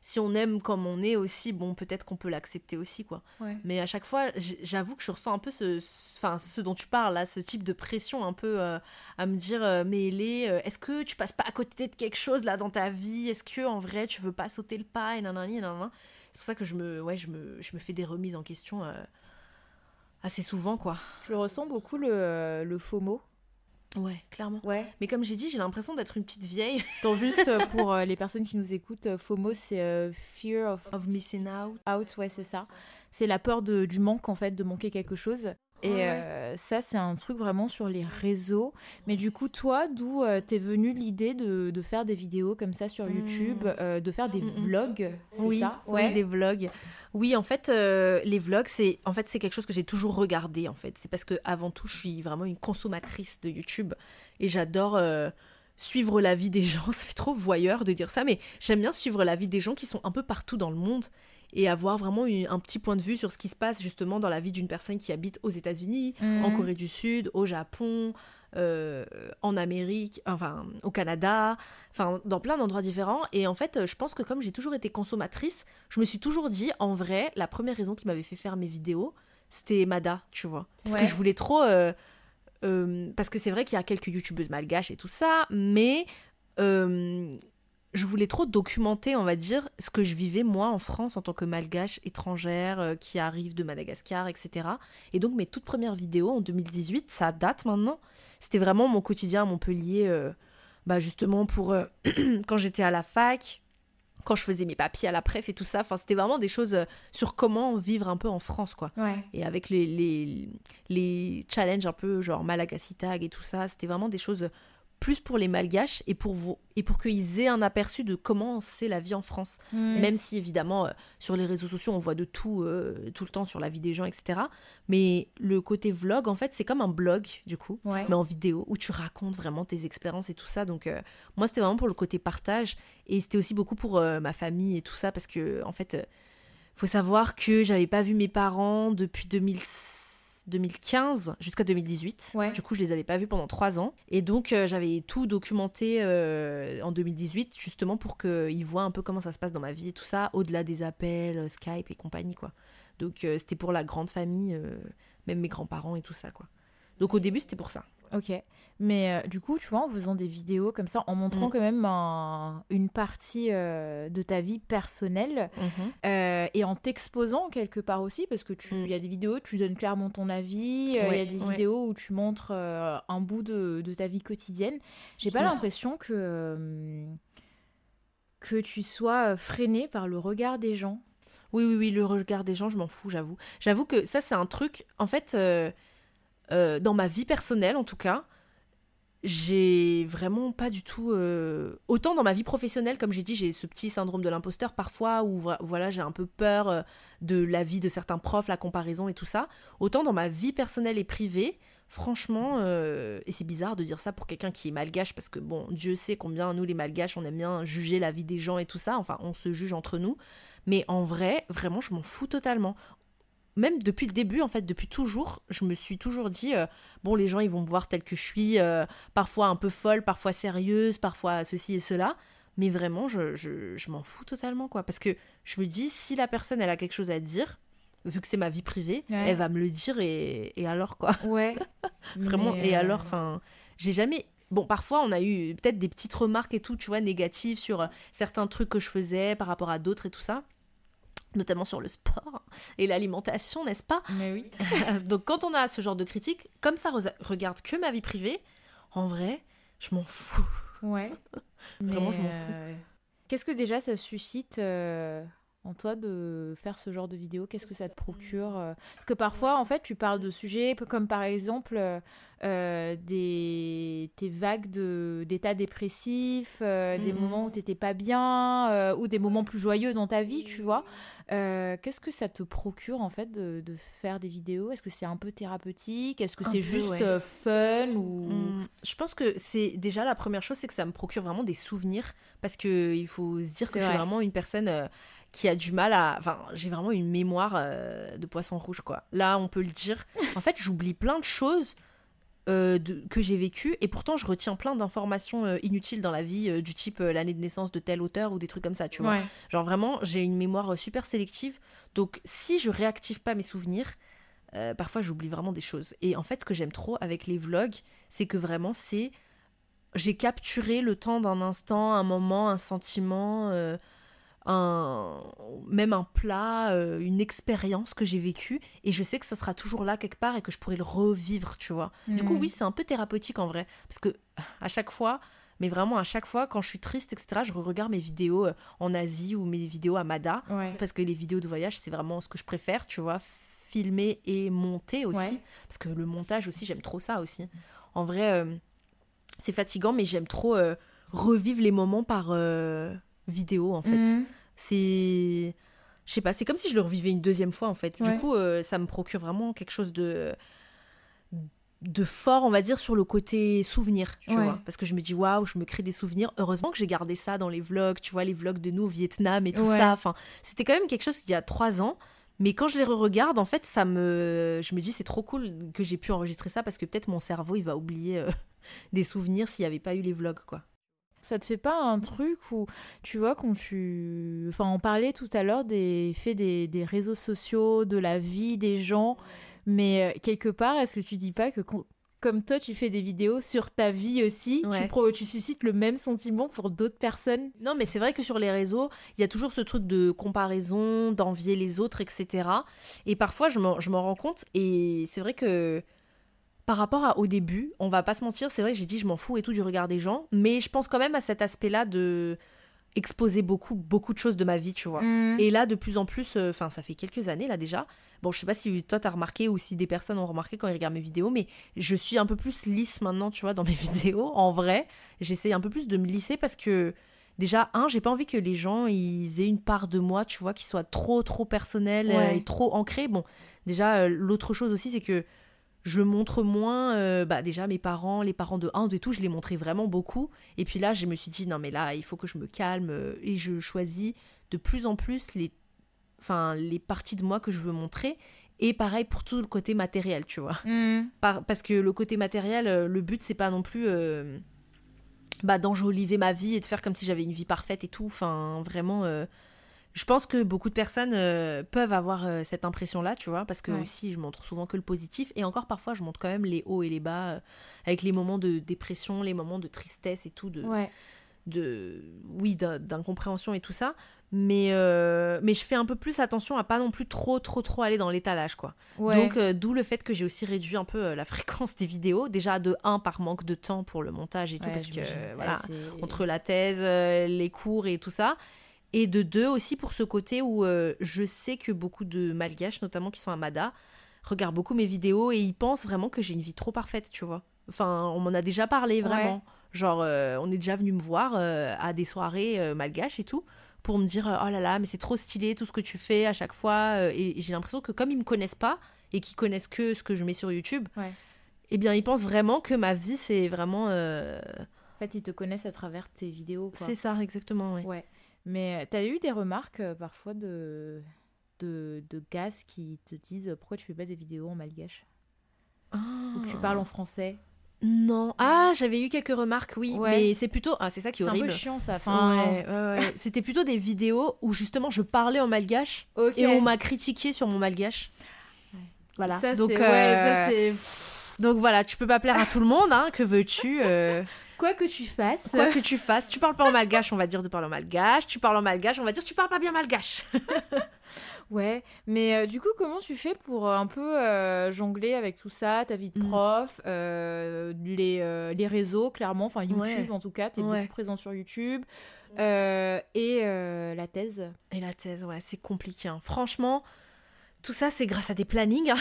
si on aime comme on est aussi, bon, peut-être qu'on peut, l'accepter aussi, quoi. Mais à chaque fois, j'avoue que je ressens un peu ce, enfin, ce dont tu parles là, ce type de pression un peu euh, à me dire, euh, mais Elé, euh, est-ce que tu passes pas à côté de quelque chose là dans ta vie? Est-ce que en vrai tu veux pas sauter le pas et nanani, nanana? C'est pour ça que je me, ouais, je me, je me fais des remises en question assez souvent, quoi. Je ressens beaucoup le, le FOMO Ouais, clairement. Ouais. Mais comme j'ai dit, j'ai l'impression d'être une petite vieille. Donc juste euh, pour euh, les personnes qui nous écoutent, euh, FOMO c'est Fear of... of Missing Out. Out, ouais, c'est ça. C'est la peur de, du manque en fait, de manquer quelque chose. Et euh, ça, c'est un truc vraiment sur les réseaux. Mais du coup, toi, d'où euh, t'es venue l'idée de, de, faire des vidéos comme ça sur YouTube, hmm. euh, de faire des hmm, hmm, vlogs Oui, ça? ouais. des vlogs. Oui, en fait, les vlogs, c'est en fait c'est quelque chose que j'ai toujours regardé. En fait, c'est parce que avant tout, je suis vraiment une consommatrice de YouTube et j'adore suivre la vie des gens. Ça fait trop voyeur de dire ça, mais j'aime bien suivre la vie des gens qui sont un peu partout dans le monde et avoir vraiment un petit point de vue sur ce qui se passe justement dans la vie d'une personne qui habite aux États-Unis, en Mhm. Corée du Sud, au Japon, euh, en Amérique, enfin au Canada, enfin dans plein d'endroits différents. Et en fait, je pense que comme j'ai toujours été consommatrice, je me suis toujours dit, en vrai, la première raison qui m'avait fait faire mes vidéos, c'était Mada, tu vois. Parce Ouais. que je voulais trop... euh, euh, parce que c'est vrai qu'il y a quelques youtubeuses malgaches et tout ça, mais je voulais trop documenter, on va dire, ce que je vivais moi en France en tant que malgache étrangère euh, qui arrive de Madagascar, etc. Et donc mes toutes premières vidéos en 2018, ça date maintenant. C'était vraiment mon quotidien à Montpellier, euh, bah justement pour euh, quand j'étais à la fac, quand je faisais mes papiers à la préf et tout ça. Enfin, c'était vraiment des choses sur comment vivre un peu en France, quoi. Ouais. Et avec les, les, les challenges un peu genre Malagasy Tag et tout ça, c'était vraiment des choses plus pour les malgaches et pour, vous, et pour qu'ils aient un aperçu de comment c'est la vie en France. Mhm. Même si évidemment euh, sur les réseaux sociaux on voit de tout euh, tout le temps sur la vie des gens, etc. Mais le côté vlog en fait c'est comme un blog du coup. Ouais. Mais en vidéo, où tu racontes vraiment tes expériences et tout ça. Donc, euh, moi, c'était vraiment pour le côté partage. Et c'était aussi beaucoup pour ma famille et tout ça. Parce que, en fait, faut savoir que j'avais pas vu mes parents depuis 2000 2015 jusqu'à 2018. Ouais. Du coup, je les avais pas vus pendant trois ans. Et donc, euh, j'avais tout documenté euh, en 2018, justement pour qu'ils voient un peu comment ça se passe dans ma vie et tout ça, au-delà des appels, euh, Skype et compagnie, quoi. Donc, c'était pour la grande famille, même mes grands-parents et tout ça, quoi. Donc, au début, c'était pour ça. Ok. Mais euh, du coup, tu vois, en faisant des vidéos comme ça, en montrant Mm. quand même un- une partie euh, de ta vie personnelle euh, et en t'exposant quelque part aussi, parce que tu, Mm. y a des vidéos, tu donnes clairement ton avis, il y a des ouais. vidéos où tu montres un bout de, de ta vie quotidienne. J'ai pas l'impression que que tu sois freiné par le regard des gens. Oui, oui, oui, le regard des gens, je m'en fous, j'avoue. J'avoue que ça, c'est un truc, en fait, euh, dans ma vie personnelle, en tout cas, j'ai vraiment pas du tout... euh, Autant dans ma vie professionnelle, comme j'ai dit, j'ai ce petit syndrome de l'imposteur parfois, où vo- voilà, j'ai un peu peur euh, de la vie de certains profs, la comparaison et tout ça. Autant dans ma vie personnelle et privée, franchement, et c'est bizarre de dire ça pour quelqu'un qui est malgache, parce que bon, Dieu sait combien nous, les malgaches, on aime bien juger la vie des gens et tout ça, enfin, on se juge entre nous. Mais en vrai, vraiment, je m'en fous totalement. Même depuis le début, en fait, depuis toujours, je me suis toujours dit, euh, bon, les gens, ils vont me voir telle que je suis, euh, parfois un peu folle, parfois sérieuse, parfois ceci et cela. Mais vraiment, je, je, je m'en fous totalement, quoi. Parce que je me dis, si la personne, elle a quelque chose à dire, vu que c'est ma vie privée, Ouais. elle va me le dire et, et alors, quoi? Ouais. Vraiment, Mais, et euh, alors, enfin, j'ai jamais. Bon, parfois, on a eu peut-être des petites remarques et tout, tu vois, négatives sur certains trucs que je faisais par rapport à d'autres et tout ça. Notamment sur le sport et l'alimentation, n'est-ce pas? Mais oui. Donc, quand on a ce genre de critiques, comme ça regarde que ma vie privée, en vrai, je m'en fous. Ouais. Vraiment, Mais, je m'en fous. euh, Qu'est-ce que déjà ça suscite euh, en toi de faire ce genre de vidéo? Qu'est-ce que ça te procure euh? Parce que parfois, en fait, tu parles de sujets comme par exemple euh, euh, des tes vagues de d'état dépressif, euh, des Mhm. moments où t'étais pas bien, euh, ou des moments plus joyeux dans ta vie, tu vois? Qu'est-ce que ça te procure en fait de, de faire des vidéos? Est-ce que c'est un peu thérapeutique? Est-ce que c'est juste ouais. fun ou? Hum, je pense que c'est déjà la première chose, c'est que ça me procure vraiment des souvenirs parce que il faut se dire que C'est je suis vrai. vraiment une personne qui a du mal à. Enfin, j'ai vraiment une mémoire euh, de poisson rouge, quoi. Là, on peut le dire. En fait, j'oublie plein de choses. euh, de- que j'ai vécues et pourtant je retiens plein d'informations euh, inutiles dans la vie du type l'année de naissance de tel auteur ou des trucs comme ça tu vois Ouais. Genre vraiment, j'ai une mémoire super sélective. Donc si je réactive pas mes souvenirs, parfois j'oublie vraiment des choses. Et en fait, ce que j'aime trop avec les vlogs, c'est que vraiment c'est... J'ai capturé le temps d'un instant, un moment, un sentiment, un... même un plat, euh, une expérience que j'ai vécue. Et je sais que ça sera toujours là quelque part et que je pourrai le revivre, tu vois. Du coup, Mhm. oui, c'est un peu thérapeutique en vrai. Parce que à chaque fois, mais vraiment à chaque fois, quand je suis triste, etc., je regarde mes vidéos euh, en Asie ou mes vidéos à Mada. Ouais. Parce que les vidéos de voyage, c'est vraiment ce que je préfère, tu vois. Filmer et monter aussi. Ouais. Parce que le montage aussi, j'aime trop ça aussi. En vrai, euh, c'est fatigant, mais j'aime trop euh, revivre les moments par euh, vidéo, en fait. Mhm. C'est. Je sais pas, c'est comme si je le revivais une deuxième fois en fait. Ouais. Du coup, euh, ça me procure vraiment quelque chose de. de fort, on va dire, sur le côté souvenir, tu Ouais. vois. Parce que je me dis, waouh, je me crée des souvenirs. Heureusement que j'ai gardé ça dans les vlogs, tu vois, les vlogs de nous au Vietnam et tout Ouais. ça. Enfin, c'était quand même quelque chose d'il y a trois ans. Mais quand je les re-regarde, en fait, ça me. Je me dis, c'est trop cool que j'ai pu enregistrer ça parce que peut-être mon cerveau, il va oublier euh, des souvenirs s'il n'y avait pas eu les vlogs, quoi. Ça te fait pas un truc où, tu vois, quand tu... Enfin, on parlait tout à l'heure des faits des, des réseaux sociaux, de la vie des gens, mais euh, quelque part, est-ce que tu dis pas que comme toi, tu fais des vidéos sur ta vie aussi, Ouais. tu, pro- tu suscites le même sentiment pour d'autres personnes? Non, mais c'est vrai que sur les réseaux, il y a toujours ce truc de comparaison, d'envier les autres, etc. Et parfois, je m'en rends compte. Et c'est vrai que par rapport à au début, on va pas se mentir, c'est vrai que j'ai dit je m'en fous et tout du regard des gens. Mais je pense quand même à cet aspect-là de exposer beaucoup, beaucoup de choses de ma vie, tu vois. Mm. Et là, de plus en plus, euh, enfin, ça fait quelques années là déjà. Bon, je sais pas si toi t'as remarqué ou si des personnes ont remarqué quand ils regardent mes vidéos, mais je suis un peu plus lisse maintenant, tu vois, dans mes vidéos. En vrai, j'essaie un peu plus de me lisser parce que déjà, un, j'ai pas envie que les gens ils aient une part de moi, tu vois, qui soit trop, trop personnelle euh, Ouais. et trop ancrée. Bon, déjà, euh, l'autre chose aussi, c'est que je montre moins, euh, bah déjà mes parents, les parents de Inde et tout, je les montrais vraiment beaucoup. Et puis là, je me suis dit, non mais là, il faut que je me calme euh, et je choisis de plus en plus les, enfin, les parties de moi que je veux montrer. Et pareil pour tout le côté matériel, tu vois. Mm. Par- parce que le côté matériel, euh, le but, c'est pas non plus euh, bah, d'enjoliver ma vie et de faire comme si j'avais une vie parfaite et tout. Enfin, vraiment, euh, je pense que beaucoup de personnes euh, peuvent avoir euh, cette impression-là, tu vois, parce que Ouais. aussi, je montre souvent que le positif. Et encore, parfois, je montre quand même les hauts et les bas, euh, avec les moments de dépression, les moments de tristesse et tout, de, Ouais. de oui d'in- d'incompréhension et tout ça mais mais je fais un peu plus attention à pas non plus trop trop trop aller dans l'étalage quoi Ouais. donc d'où le fait que j'ai aussi réduit un peu la fréquence des vidéos déjà de 1 par manque de temps pour le montage et tout parce que voilà entre la thèse les cours et tout ça et de deux aussi pour ce côté où euh, je sais que beaucoup de malgaches notamment qui sont à Mada regardent beaucoup mes vidéos et ils pensent vraiment que j'ai une vie trop parfaite tu vois enfin on m'en a déjà parlé vraiment genre euh, on est déjà venu me voir euh, à des soirées malgaches et tout pour me dire oh là là mais c'est trop stylé tout ce que tu fais à chaque fois et, et j'ai l'impression que comme ils me connaissent pas et qu'ils connaissent que ce que je mets sur YouTube Ouais. eh bien ils pensent vraiment que ma vie c'est vraiment En fait, ils te connaissent à travers tes vidéos. c'est ça exactement ouais. Ouais. Mais euh, t'as eu des remarques euh, parfois de... de de gars qui te disent euh, pourquoi tu fais pas des vidéos en malgache? Ou que tu Ah. parles en français? non ah j'avais eu quelques remarques oui Ouais. mais c'est plutôt ah c'est ça qui C'est est un peu horrible chiant ça. C'est- Enfin, ouais, ouais, ouais. c'était plutôt des vidéos où justement je parlais en malgache et on m'a critiqué sur mon malgache voilà Ça, donc euh, ça, c'est- donc voilà tu peux pas plaire à tout le monde hein que veux-tu euh, Quoi que tu fasses. quoi que tu fasses tu parles pas en malgache on va dire de parler en malgache tu parles en malgache on va dire tu parles pas bien malgache Ouais, mais euh, du coup, comment tu fais pour euh, un peu euh, jongler avec tout ça, ta vie de Mhm. prof, les, les réseaux, clairement, enfin YouTube Ouais. en tout cas, t'es Ouais. beaucoup présent sur YouTube, et la thèse. et la thèse ouais c'est compliqué hein. franchement tout ça c'est grâce à des plannings hein.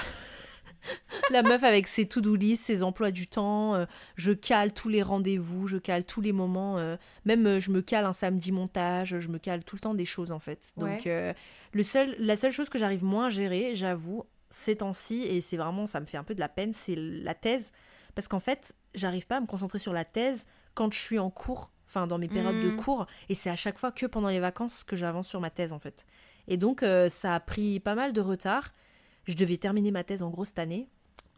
La meuf avec ses to-do list, ses emplois du temps, euh, je cale tous les rendez-vous, je cale tous les moments, euh, même euh, je me cale un samedi montage, je me cale tout le temps des choses en fait. Donc Ouais. le seul, la seule chose que j'arrive moins à gérer, j'avoue, ces temps-ci, et c'est vraiment, ça me fait un peu de la peine, c'est la thèse. Parce qu'en fait, j'arrive pas à me concentrer sur la thèse quand je suis en cours, enfin dans mes périodes de Mhm. cours, et c'est à chaque fois que pendant les vacances que j'avance sur ma thèse en fait. Et donc ça a pris pas mal de retard. Je devais terminer ma thèse en gros cette année.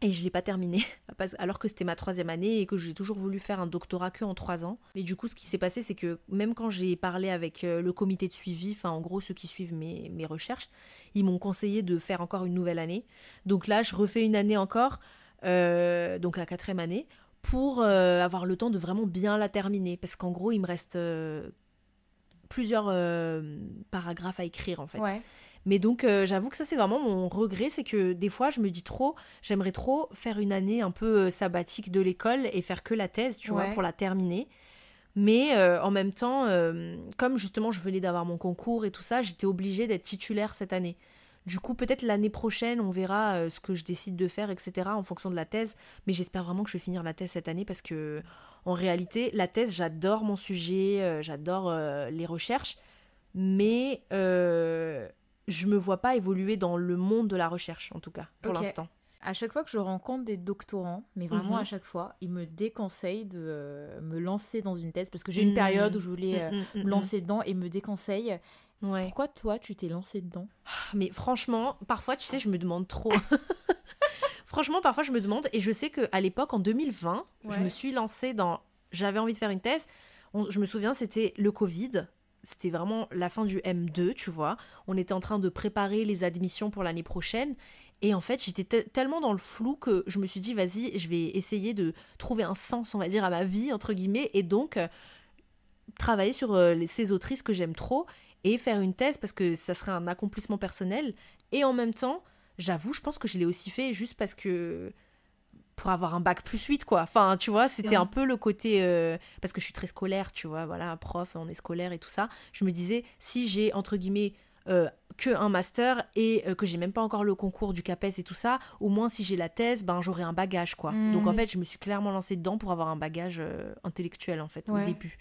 Et je l'ai pas terminée, alors que c'était ma troisième année et que j'ai toujours voulu faire un doctorat que en trois ans. Mais du coup, ce qui s'est passé, c'est que même quand j'ai parlé avec euh, le comité de suivi, enfin en gros ceux qui suivent mes, mes recherches, ils m'ont conseillé de faire encore une nouvelle année. Donc là, je refais une année encore, euh, donc la quatrième année, pour euh, avoir le temps de vraiment bien la terminer. Parce qu'en gros, il me reste plusieurs paragraphes à écrire en fait. Ouais. Mais donc, euh, j'avoue que ça, c'est vraiment mon regret, c'est que des fois, je me dis trop, j'aimerais trop faire une année un peu euh, sabbatique de l'école et faire que la thèse, tu vois, pour la terminer. Mais euh, en même temps, euh, comme justement je venais d'avoir mon concours et tout ça, j'étais obligée d'être titulaire cette année. Du coup, peut-être l'année prochaine, on verra ce que je décide de faire, etc., en fonction de la thèse. Mais j'espère vraiment que je vais finir la thèse cette année parce que, en réalité, la thèse, j'adore mon sujet, j'adore les recherches, mais je me vois pas évoluer dans le monde de la recherche, en tout cas, pour l'instant. À chaque fois que je rencontre des doctorants, mais vraiment Mhm. à chaque fois, ils me déconseillent de euh, me lancer dans une thèse parce que j'ai une Mm. période où je voulais euh, Mm, mm, me mm, lancer dedans et me déconseillent. mm. Ouais. Pourquoi toi, tu t'es lancé dedans? Mais franchement, parfois, tu sais, je me demande trop. franchement, parfois, je me demande. Et je sais qu'à l'époque, en 2020, je me suis lancée dans. J'avais envie de faire une thèse. On- je me souviens, c'était le Covid. C'était vraiment la fin du M2, tu vois. On était en train de préparer les admissions pour l'année prochaine. Et en fait, j'étais te- tellement dans le flou que je me suis dit, vas-y, je vais essayer de trouver un sens, on va dire, à ma vie, entre guillemets. Et donc, euh, travailler sur euh, ces autrices que j'aime trop et faire une thèse parce que ça serait un accomplissement personnel. Et en même temps, j'avoue, je pense que je l'ai aussi fait juste parce que pour avoir un bac plus 8 quoi. Enfin, tu vois, c'était un peu le côté euh, parce que je suis très scolaire, tu vois, voilà, prof, on est scolaire et tout ça. Je me disais si j'ai entre guillemets euh, que un master et euh, que j'ai même pas encore le concours du CAPES et tout ça, au moins si j'ai la thèse, ben j'aurai un bagage quoi. Mhm. Donc en fait, je me suis clairement lancée dedans pour avoir un bagage euh, intellectuel en fait Ouais. au début.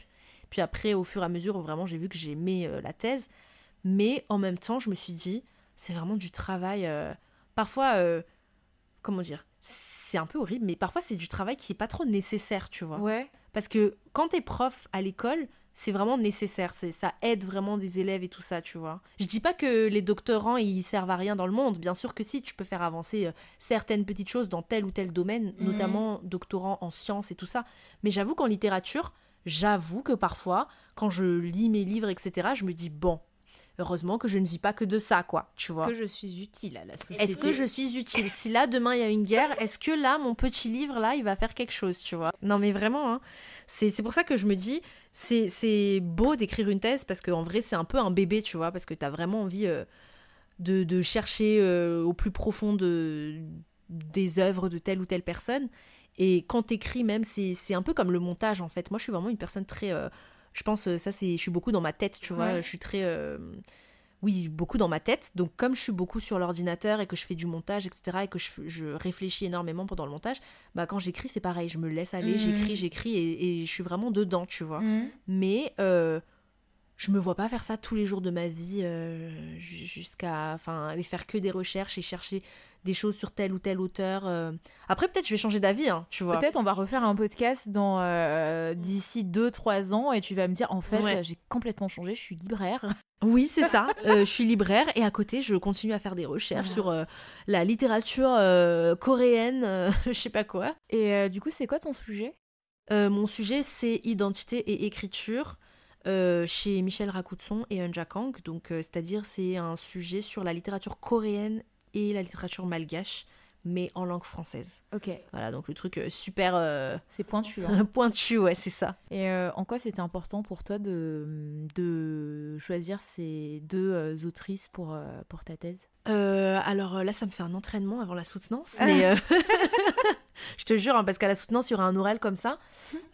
Puis après, au fur et à mesure, vraiment, j'ai vu que j'aimais la thèse. Mais en même temps, je me suis dit, c'est vraiment du travail. parfois, comment dire C'est un peu horrible, mais parfois, c'est du travail qui est pas trop nécessaire, tu vois. Ouais. Parce que quand t'es prof à l'école, c'est vraiment nécessaire. C'est, ça aide vraiment des élèves et tout ça, tu vois. Je dis pas que les doctorants, ils servent à rien dans le monde. Bien sûr que si, tu peux faire avancer euh, certaines petites choses dans tel ou tel domaine, Mhm. notamment doctorant en sciences et tout ça. Mais j'avoue qu'en littérature, j'avoue que parfois, quand je lis mes livres, etc., je me dis, bon, heureusement que je ne vis pas que de ça, quoi, tu vois. Est-ce que je suis utile à la société Est-ce que je suis utile? Si là, demain, il y a une guerre, est-ce que là, mon petit livre, là, il va faire quelque chose, tu vois? Non, mais vraiment, hein. c'est c'est pour ça que je me dis, c'est c'est beau d'écrire une thèse, parce qu'en vrai, c'est un peu un bébé, tu vois, parce que tu as vraiment envie euh, de, de chercher euh, au plus profond de, des œuvres de telle ou telle personne. Et quand t'écris même, c'est c'est un peu comme le montage, en fait. Moi, je suis vraiment une personne très... euh, je pense, euh, ça, c'est... Je suis beaucoup dans ma tête, tu vois. Ouais. Je suis très... euh, oui, beaucoup dans ma tête. Donc, comme je suis beaucoup sur l'ordinateur et que je fais du montage, etc., et que je, je réfléchis énormément pendant le montage, bah, quand j'écris, c'est pareil. Je me laisse aller, Mhm. j'écris, j'écris, et, et je suis vraiment dedans, tu vois. Mhm. Mais euh, je me vois pas faire ça tous les jours de ma vie, euh, ju- jusqu'à. Enfin, aller faire que des recherches et chercher des choses sur tel ou tel auteur. euh. Après, peut-être je vais changer d'avis, hein, tu vois. Peut-être on va refaire un podcast dans euh, d'ici 2-3 ans et tu vas me dire en fait Ouais. j'ai complètement changé, je suis libraire. Oui, c'est ça. Euh, je suis libraire et à côté, je continue à faire des recherches sur euh, la littérature coréenne, je sais pas quoi. Et du coup c'est quoi ton sujet? Mon sujet, c'est identité et écriture euh, chez Michel Rakoutson et Eunja Kang. Donc, euh, c'est-à-dire, c'est un sujet sur la littérature coréenne et la littérature malgache, mais en langue française. Ok, Voilà, donc le truc euh, super euh, c'est pointu. hein. pointu, ouais, c'est ça. Et euh, en quoi c'était important pour toi de, de choisir ces deux euh, autrices pour, pour ta thèse? Alors là, ça me fait un entraînement avant la soutenance, mais je te jure, hein, parce qu'à la soutenance, il y aura un oral comme ça.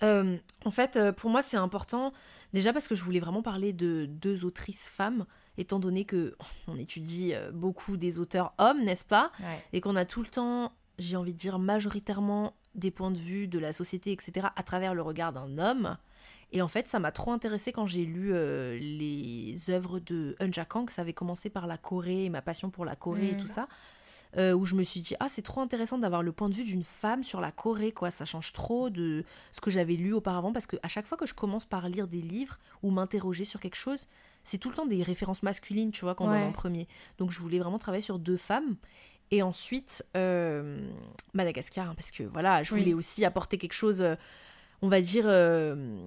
En fait, pour moi, c'est important, déjà parce que je voulais vraiment parler de deux autrices femmes, étant donné que on étudie euh, beaucoup des auteurs hommes, n'est-ce pas Ouais. Et qu'on a tout le temps, j'ai envie de dire majoritairement, des points de vue de la société, etc., à travers le regard d'un homme. Et en fait, ça m'a trop intéressée quand j'ai lu euh, les œuvres de Eunja Kang. Ça avait commencé par la Corée et ma passion pour la Corée et Mm. tout ça. euh, où je me suis dit, ah, c'est trop intéressant d'avoir le point de vue d'une femme sur la Corée, quoi. Ça change trop de ce que j'avais lu auparavant. Parce que à chaque fois que je commence par lire des livres ou m'interroger sur quelque chose, c'est tout le temps des références masculines, tu vois, qu'on Ouais. en premier. Donc je voulais vraiment travailler sur deux femmes. Et ensuite, euh, Madagascar, hein, parce que voilà, je Oui. voulais aussi apporter quelque chose, euh, on va dire, euh,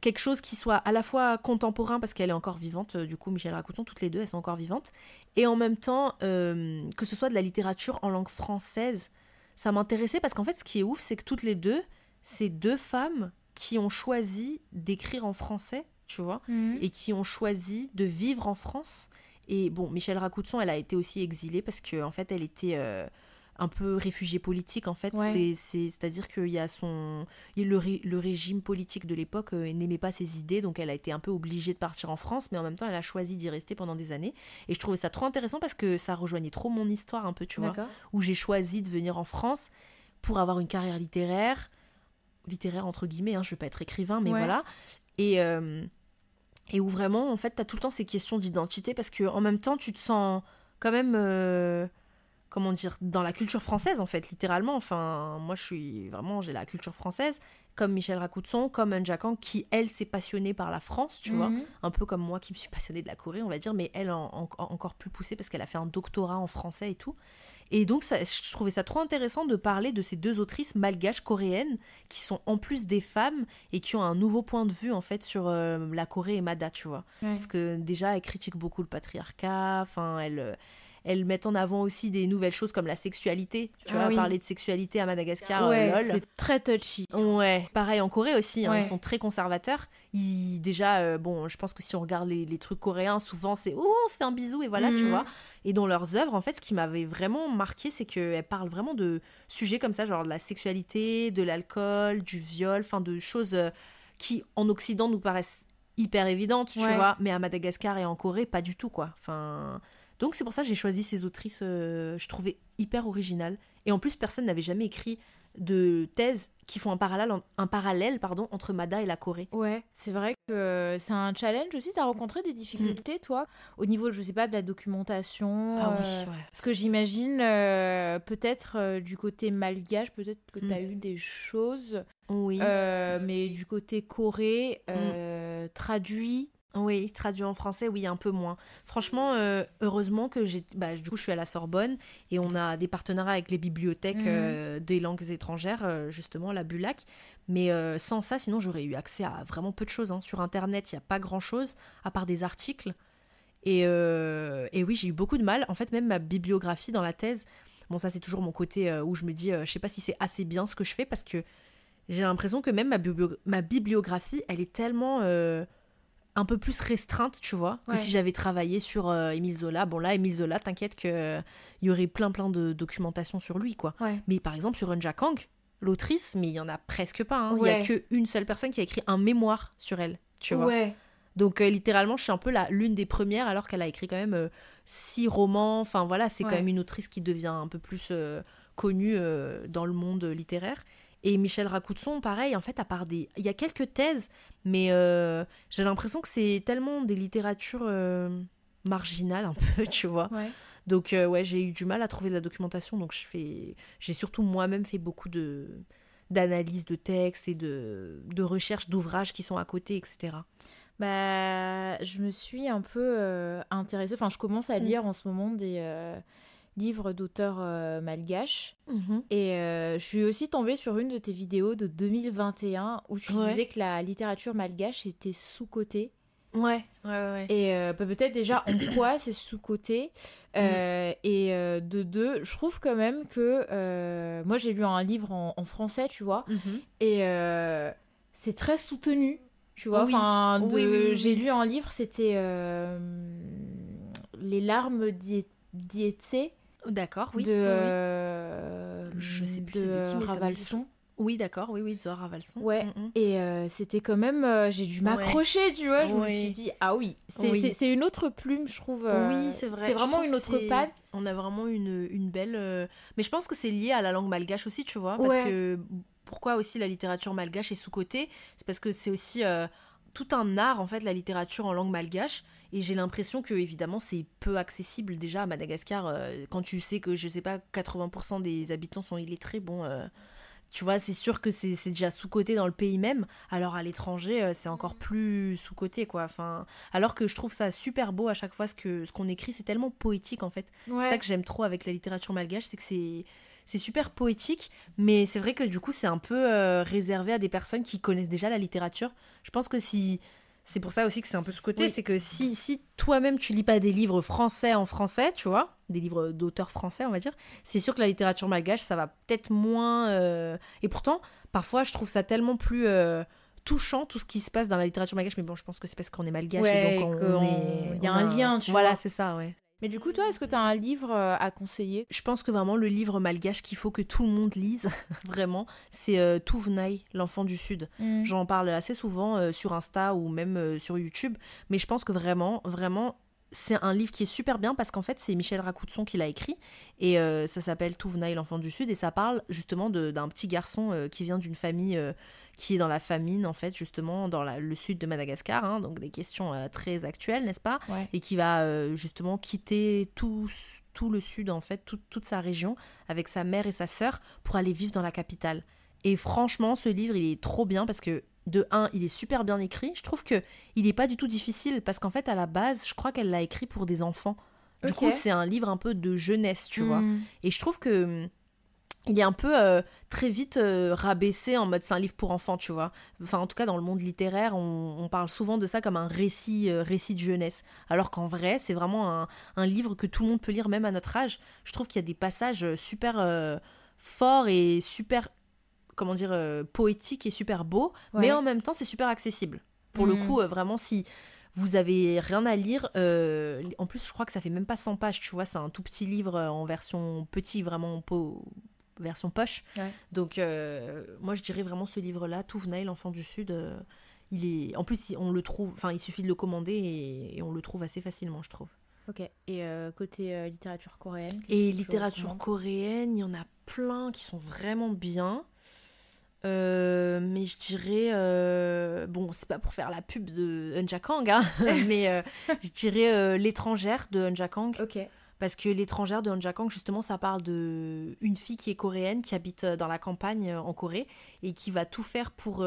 quelque chose qui soit à la fois contemporain, parce qu'elle est encore vivante, du coup, Michel Racouton, toutes les deux, elles sont encore vivantes, et en même temps, que ce soit de la littérature en langue française, ça m'intéressait, parce qu'en fait, ce qui est ouf, c'est que toutes les deux, c'est deux femmes qui ont choisi d'écrire en français, tu vois, et qui ont choisi de vivre en France. Et bon, Michel Racoutson, elle a été aussi exilée parce que en fait, elle était euh, un peu réfugiée politique. En fait, Ouais. c'est c'est c'est à dire qu'il y a son le, ré- le régime politique de l'époque euh, n'aimait pas ses idées, donc elle a été un peu obligée de partir en France, mais en même temps, elle a choisi d'y rester pendant des années. Et je trouvais ça trop intéressant parce que ça rejoignait trop mon histoire un peu, tu vois où j'ai choisi de venir en France pour avoir une carrière littéraire, littéraire entre guillemets, hein, je vais pas être écrivain, mais Ouais. voilà. Et, euh, et où vraiment, en fait, tu as tout le temps ces questions d'identité parce que en même temps, tu te sens quand même. euh, comment dire, dans la culture française en fait, littéralement. Enfin, moi je suis vraiment, j'ai la culture française, comme Michel Racoutson, comme Un Kang, qui elle s'est passionnée par la France, tu vois, Mhm. un peu comme moi qui me suis passionnée de la Corée, on va dire, mais elle en- en- encore plus poussée parce qu'elle a fait un doctorat en français et tout. Et donc ça, je trouvais ça trop intéressant de parler de ces deux autrices malgaches coréennes qui sont en plus des femmes et qui ont un nouveau point de vue en fait sur euh, la Corée et Mada, tu vois. Ouais. Parce que déjà, elles critiquent beaucoup le patriarcat, enfin, elles, euh, elles mettent en avant aussi des nouvelles choses comme la sexualité. Tu Ah vois, oui. parler de sexualité à Madagascar, euh, ouais, lol. c'est très touchy. Ouais, pareil en Corée aussi, hein, Ouais. ils sont très conservateurs. Ils, déjà, euh, bon, je pense que si on regarde les, les trucs coréens, souvent c'est oh, on se fait un bisou et voilà, tu Mhm. vois. Et dans leurs œuvres, en fait, ce qui m'avait vraiment marqué, c'est qu'elles parlent vraiment de sujets comme ça, genre de la sexualité, de l'alcool, du viol, enfin de choses euh, qui en Occident nous paraissent hyper évidentes, tu Ouais. vois, mais à Madagascar et en Corée, pas du tout, quoi. Enfin. Donc c'est pour ça que j'ai choisi ces autrices, euh, je trouvais hyper originales. Et en plus, personne n'avait jamais écrit de thèse qui font un parallèle, un parallèle pardon, entre Mada et la Corée. Ouais, c'est vrai que c'est un challenge aussi. T'as rencontré des difficultés, toi, au niveau, je sais pas, de la documentation Ah oui, euh, ouais. Parce que j'imagine, euh, peut-être euh, du côté malgache, peut-être que t'as Mm. eu des choses, Oui. euh, mais du côté corée, euh, traduit. Oui, traduit en français, oui, un peu moins. Franchement, euh, heureusement que j'ai. Bah, du coup, je suis à la Sorbonne et on a des partenariats avec les bibliothèques Mhm. euh, des langues étrangères, euh, justement, la Bulac. Mais sans ça, sinon, j'aurais eu accès à vraiment peu de choses. hein. Sur Internet, il n'y a pas grand-chose, à part des articles. Et, et oui, j'ai eu beaucoup de mal. En fait, même ma bibliographie dans la thèse, bon, ça, c'est toujours mon côté où je me dis, je sais pas si c'est assez bien ce que je fais parce que j'ai l'impression que même ma bibliographie, elle est tellement. Un peu plus restreinte, tu vois, que Ouais. si j'avais travaillé sur euh, Émile Zola. Bon là, Émile Zola, t'inquiète que euh, y aurait plein plein de documentation sur lui, quoi. Ouais. Mais par exemple sur Eunja Kang, l'autrice, mais il y en a presque pas. hein. Il y Ouais. a qu'une seule personne qui a écrit un mémoire sur elle, tu vois. Donc euh, littéralement, je suis un peu la l'une des premières, alors qu'elle a écrit quand même euh, six romans. Enfin voilà, c'est quand même une autrice qui devient un peu plus connue dans le monde littéraire. Et Michel Racoutson, pareil, en fait, à part des... Il y a quelques thèses, mais euh, j'ai l'impression que c'est tellement des littératures euh, marginales, un peu, tu vois. Ouais. Donc, euh, ouais, j'ai eu du mal à trouver de la documentation, donc je fais... J'ai surtout moi-même fait beaucoup de d'analyses de textes et de, de recherches d'ouvrages qui sont à côté, etc. Bah, je me suis un peu euh, intéressée. Enfin, je commence à Mm. lire en ce moment des euh, livres d'auteurs euh, malgaches. Et euh, je suis aussi tombée sur une de tes vidéos de 2021 où tu Ouais. disais que la littérature malgache était sous-cotée. Ouais, ouais, ouais. Et euh, peut-être déjà en quoi c'est sous-coté. Euh, Et euh, de deux, je trouve quand même que. moi, j'ai lu un livre en, en français, tu vois. Mhm. Et c'est très soutenu, tu vois. Oui. Enfin, de- Oui, oui, oui, j'ai lu un livre, c'était Les larmes d'Ie- d'Iétsé D'accord, oui. de, oui, oui. euh, Je sais plus de qui, mais Ravalson. Oui, d'accord, oui, oui, Zohar Ravalson. Ouais. Mhm. Et euh, c'était quand même, euh, j'ai dû m'accrocher, tu vois. Je me suis dit, ah oui, c'est Oui. une autre plume, je trouve. euh, Oui, c'est vrai. C'est vraiment une autre patte. On a vraiment une, une belle. Mais je pense que c'est lié à la langue malgache aussi, tu vois. Parce Ouais. que pourquoi aussi la littérature malgache est sous-cotée C'est parce que c'est aussi tout un art, en fait, la littérature en langue malgache. Et j'ai l'impression que, évidemment, c'est peu accessible déjà à Madagascar. euh, quand tu sais que, je sais pas, 80% des habitants sont illettrés, bon. euh, Tu vois, c'est sûr que c'est déjà sous-coté dans le pays même, alors à l'étranger, euh, c'est encore plus sous-coté, quoi. Enfin, alors que je trouve ça super beau à chaque fois, ce que ce qu'on écrit, c'est tellement poétique, en fait. C'est ça que j'aime trop avec la littérature malgache, c'est que c'est c'est super poétique, mais c'est vrai que du coup c'est un peu euh, réservé à des personnes qui connaissent déjà la littérature. Je pense que si c'est pour ça aussi que c'est un peu sous-côté, Oui. c'est que si, si toi-même tu lis pas des livres français en français, tu vois, des livres d'auteurs français on va dire, c'est sûr que la littérature malgache ça va peut-être moins... euh, Et pourtant, parfois je trouve ça tellement plus... euh, touchant tout ce qui se passe dans la littérature malgache mais bon je pense que c'est parce qu'on est malgache Ouais, et donc on, est il y a on un lien, tu voilà c'est ça ouais Mais du coup, toi, est-ce que tu as un livre euh, à conseiller? Je pense que vraiment le livre malgache qu'il faut que tout le monde lise, vraiment, c'est euh, Touvenai, l'enfant du Sud. Mm. J'en parle assez souvent euh, sur Insta ou même euh, sur YouTube, mais je pense que vraiment, vraiment, c'est un livre qui est super bien parce qu'en fait, c'est Michel Racoudson qui l'a écrit. Et euh, ça s'appelle Touvenail, l'enfant du Sud. Et ça parle justement d'un petit garçon euh, qui vient d'une famille euh, qui est dans la famine, en fait, justement, dans le sud de Madagascar. Hein, donc des questions très actuelles, n'est-ce pas? Et qui va justement quitter tout, tout le sud, en fait, toute sa région, avec sa mère et sa sœur, pour aller vivre dans la capitale. Et franchement, ce livre, il est trop bien parce que de un, il est super bien écrit. Je trouve que il n'est pas du tout difficile parce qu'en fait, à la base, je crois qu'elle l'a écrit pour des enfants. Du coup, c'est un livre un peu de jeunesse, tu vois. Hmm. Et je trouve que hum, il est un peu euh, très vite euh, rabaissé en mode c'est un livre pour enfants, tu vois. Enfin, en tout cas, dans le monde littéraire, on, parle souvent de ça comme un récit, euh, récit de jeunesse. Alors qu'en vrai, c'est vraiment un, un, livre que tout le monde peut lire, même à notre âge. Je trouve qu'il y a des passages super forts et super comment dire, euh, poétique et super beau, mais en même temps, c'est super accessible. Pour le mm. coup, euh, vraiment, si vous avez rien à lire, euh, en plus, je crois que ça fait même pas 100 pages, tu vois, c'est un tout petit livre en version petit, vraiment version poche. Donc, moi, je dirais vraiment ce livre-là, Touvenail, l'enfant du Sud. il est, en plus, on le trouve, enfin, il suffit de le commander et, on le trouve assez facilement, je trouve. Ok. Et côté littérature coréenne Et littérature coréenne, il y en a plein qui sont vraiment bien. Euh, mais je dirais, euh, bon, c'est pas pour faire la pub de Unja Kang, hein, mais euh, je dirais L'étrangère de Unja Kang. Ok. Parce que L'étrangère de Unja Kang, justement, ça parle de une fille qui est coréenne, qui habite dans la campagne en Corée et qui va tout faire pour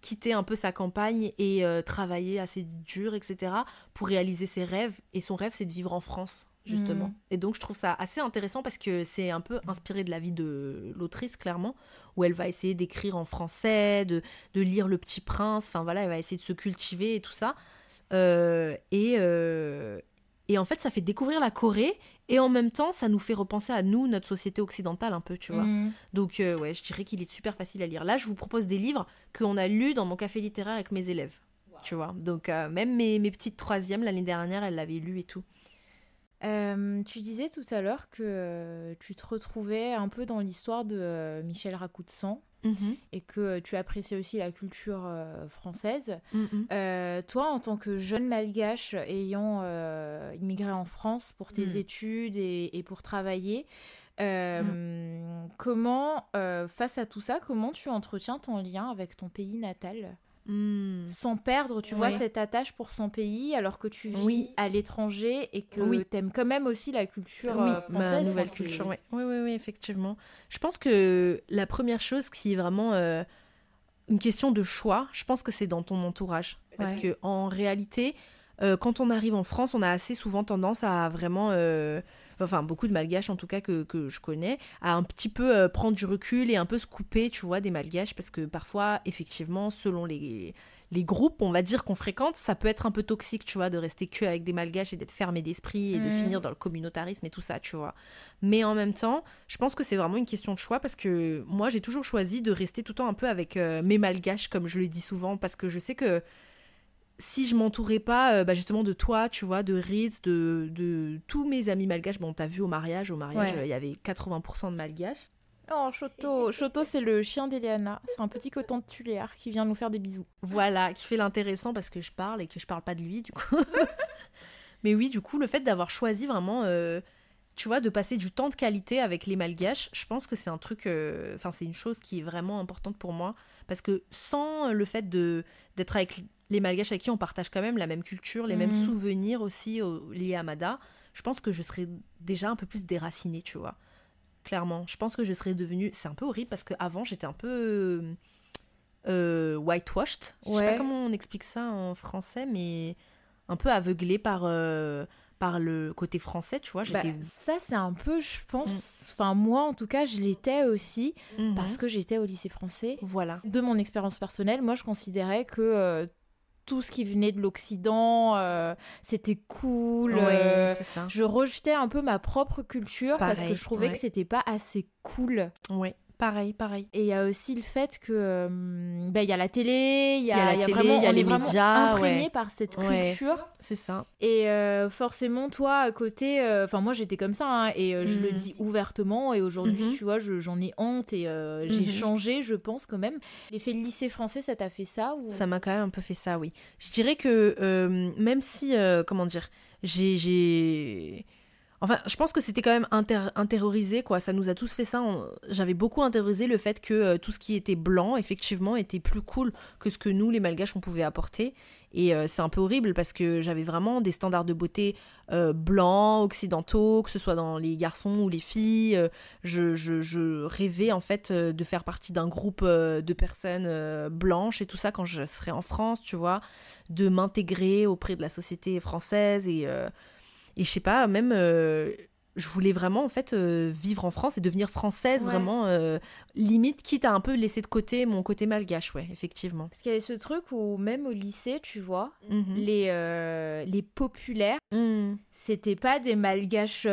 quitter un peu sa campagne et travailler assez dur, etc., pour réaliser ses rêves. Et son rêve, c'est de vivre en France justement. Mm. Et donc je trouve ça assez intéressant parce que c'est un peu inspiré de la vie de l'autrice, clairement, où elle va essayer d'écrire en français, de, de, lire Le Petit Prince, enfin voilà, elle va essayer de se cultiver et tout ça. Euh, et, euh, et en fait, ça fait découvrir la Corée et en même temps, ça nous fait repenser à nous, notre société occidentale un peu, tu vois. Mm. Donc euh, ouais, je dirais qu'il est super facile à lire. Là, je vous propose des livres qu'on a lus dans mon café littéraire avec mes élèves. Tu vois, donc même mes, mes petites troisièmes l'année dernière, elles l'avaient lu et tout. Euh, tu disais tout à l'heure que euh, tu te retrouvais un peu dans l'histoire de euh, Michel Racoudsan mhm. et que tu appréciais aussi la culture française. Mhm. toi, en tant que jeune malgache ayant immigré en France pour tes mhm. études et, pour travailler, comment, face à tout ça, comment tu entretiens ton lien avec ton pays natal? Hmm. sans perdre, tu vois, cette attache pour son pays, alors que tu vis à l'étranger et que tu aimes quand même aussi la culture euh, française. nouvelle culture, oui. oui. Oui, effectivement. Je pense que la première chose qui est vraiment euh, une question de choix, je pense que c'est dans ton entourage. Parce que en réalité, euh, quand on arrive en France, on a assez souvent tendance à vraiment enfin beaucoup de malgaches en tout cas que, que je connais, à un petit peu euh, prendre du recul et un peu se couper, tu vois, des malgaches, parce que parfois, effectivement, selon les, les groupes, on va dire, qu'on fréquente, ça peut être un peu toxique, tu vois, de rester que avec des malgaches et d'être fermé d'esprit et de mm. finir dans le communautarisme et tout ça, tu vois. Mais en même temps, je pense que c'est vraiment une question de choix parce que moi, j'ai toujours choisi de rester tout le temps un peu avec euh, mes malgaches, comme je le dis souvent, parce que je sais que si je m'entourais pas euh, bah, justement de toi, tu vois, de Ritz, de, de tous mes amis malgaches, bon, t'as vu au mariage, au mariage, euh, il y avait 80% de malgaches. Oh, Choto, Choto c'est le chien d'Eliana. C'est un petit coton de tuléar qui vient nous faire des bisous. Voilà, qui fait l'intéressant parce que je parle et que je parle pas de lui, du coup. Mais oui, du coup, le fait d'avoir choisi vraiment, euh, tu vois, de passer du temps de qualité avec les malgaches, je pense que c'est un truc, enfin, c'est une chose qui est vraiment importante pour moi. Parce que sans le fait de d'être avec les Malgaches avec qui on partage quand même la même culture, les mêmes mhm. souvenirs aussi liés à Mada, je pense que je serais déjà un peu plus déracinée, tu vois. Clairement. Je pense que je serais devenue. C'est un peu horrible parce qu'avant, j'étais un peu. Euh, whitewashed. Je sais pas comment on explique ça en français, mais un peu aveuglée par. Euh, par le côté français, tu vois. Bah, ça, c'est un peu, je pense, mm. enfin moi en tout cas, je l'étais aussi mhm. parce que j'étais au lycée français. Voilà. De mon expérience personnelle, moi je considérais que euh, tout ce qui venait de l'Occident, euh, c'était cool. Euh, je rejetais un peu ma propre culture parce que je trouvais que c'était pas assez cool. Ouais, pareil, pareil. Et il y a aussi le fait que euh, ben, il y a la télé, il y a, y a télé, vraiment, il y a on les est vraiment médias, imprégné ouais. par cette Ouais. culture. C'est ça. Et euh, forcément, toi, à côté, euh, enfin, moi, j'étais comme ça, hein, et je le Mhm. dis ouvertement, et aujourd'hui, Mhm. tu vois, je- j'en ai honte, et j'ai Mhm. changé, je pense, quand même. L'effet lycée français, ça t'a fait ça ou... Ça m'a quand même un peu fait ça, oui. Je dirais que même si, comment dire, j'ai... Enfin, je pense que c'était quand même inter- intériorisé, quoi. Ça nous a tous fait ça. J'avais beaucoup intériorisé le fait que euh, tout ce qui était blanc, effectivement, était plus cool que ce que nous, les Malgaches, on pouvait apporter. Et euh, c'est un peu horrible parce que j'avais vraiment des standards de beauté euh, blancs, occidentaux, que ce soit dans les garçons ou les filles. Je, je- je rêvais en fait de faire partie d'un groupe de personnes blanches et tout ça quand je serais en France, tu vois, de m'intégrer auprès de la société française et, et je sais pas, même euh, je voulais vraiment en fait euh, vivre en France et devenir française Ouais. vraiment euh, limite quitte à un peu laisser de côté mon côté malgache, ouais, effectivement. Parce qu'il y avait ce truc où, même au lycée, tu vois, Mhm. les, euh, les populaires, Mhm. c'était pas des malgaches,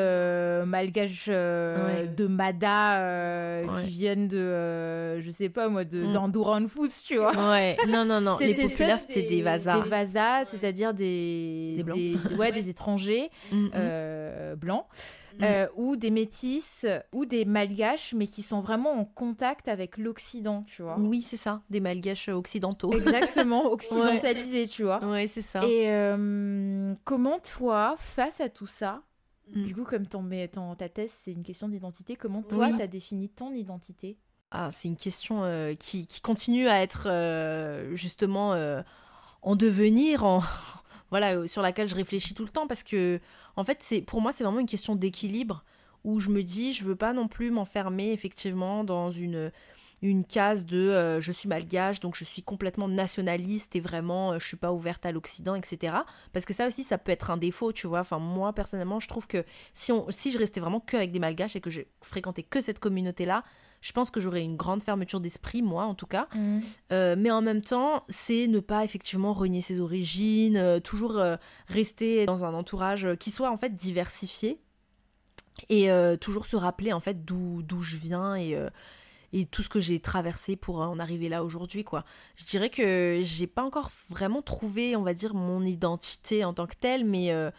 malgaches Ouais. de Mada Ouais. qui viennent de, je sais pas moi, de Mm. d'Andoran Foods, tu vois. Ouais, non, non, non, les populaires c'était des vasas. Des vasas, c'est-à-dire des, Des blancs. des- ouais, des étrangers Mhm. euh, blancs. Mm. euh, ou des métis ou des malgaches mais qui sont vraiment en contact avec l'Occident tu vois Oui, c'est ça, des malgaches occidentaux. exactement occidentalisés tu vois Ouais, c'est ça. et euh, comment toi face à tout ça Mm. du coup comme ton, ton- ta thèse c'est une question d'identité comment toi Oui. t'as défini ton identité? Ah, c'est une question euh, qui, qui continue à être justement en devenir, en voilà, sur laquelle je réfléchis tout le temps parce que en fait, c'est pour moi c'est vraiment une question d'équilibre où je me dis je veux pas non plus m'enfermer effectivement dans une une case de euh, je suis malgache donc je suis complètement nationaliste et vraiment euh, je suis pas ouverte à l'Occident etc parce que ça aussi ça peut être un défaut tu vois. Enfin moi personnellement je trouve que si on si je restais vraiment que avec des malgaches et que je fréquentais que cette communauté là je pense que j'aurais une grande fermeture d'esprit, moi en tout cas. Euh, mais en même temps, c'est ne pas effectivement renier ses origines, euh, toujours euh, rester dans un entourage qui soit en fait diversifié et toujours se rappeler en fait d'où d'où je viens et et tout ce que j'ai traversé pour en arriver là aujourd'hui quoi. Je dirais que j'ai pas encore vraiment trouvé, on va dire mon identité en tant que telle mais euh,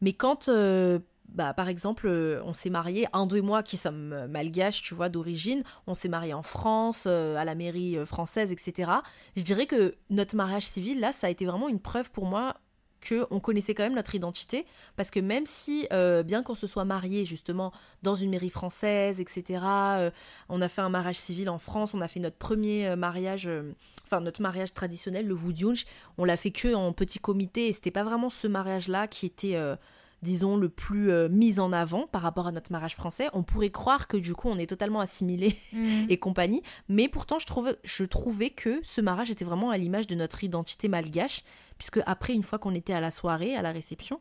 mais quand euh, bah, par exemple, euh, on s'est mariés, un de moi qui sommes malgaches, tu vois, d'origine, on s'est mariés en France, à la mairie française, etc. Je dirais que notre mariage civil, là, ça a été vraiment une preuve pour moi que on connaissait quand même notre identité, parce que même si, euh, bien qu'on se soit marié justement dans une mairie française, etc., euh, on a fait un mariage civil en France, on a fait notre premier euh, mariage, euh, enfin notre mariage traditionnel, le Wudjunj, on l'a fait que en petit comité, et c'était pas vraiment ce mariage-là qui était... disons, le plus mis en avant par rapport à notre mariage français. On pourrait croire que du coup, on est totalement assimilé et compagnie, mais pourtant, je trouvais, je trouvais que ce mariage était vraiment à l'image de notre identité malgache, puisque après, une fois qu'on était à la soirée, à la réception,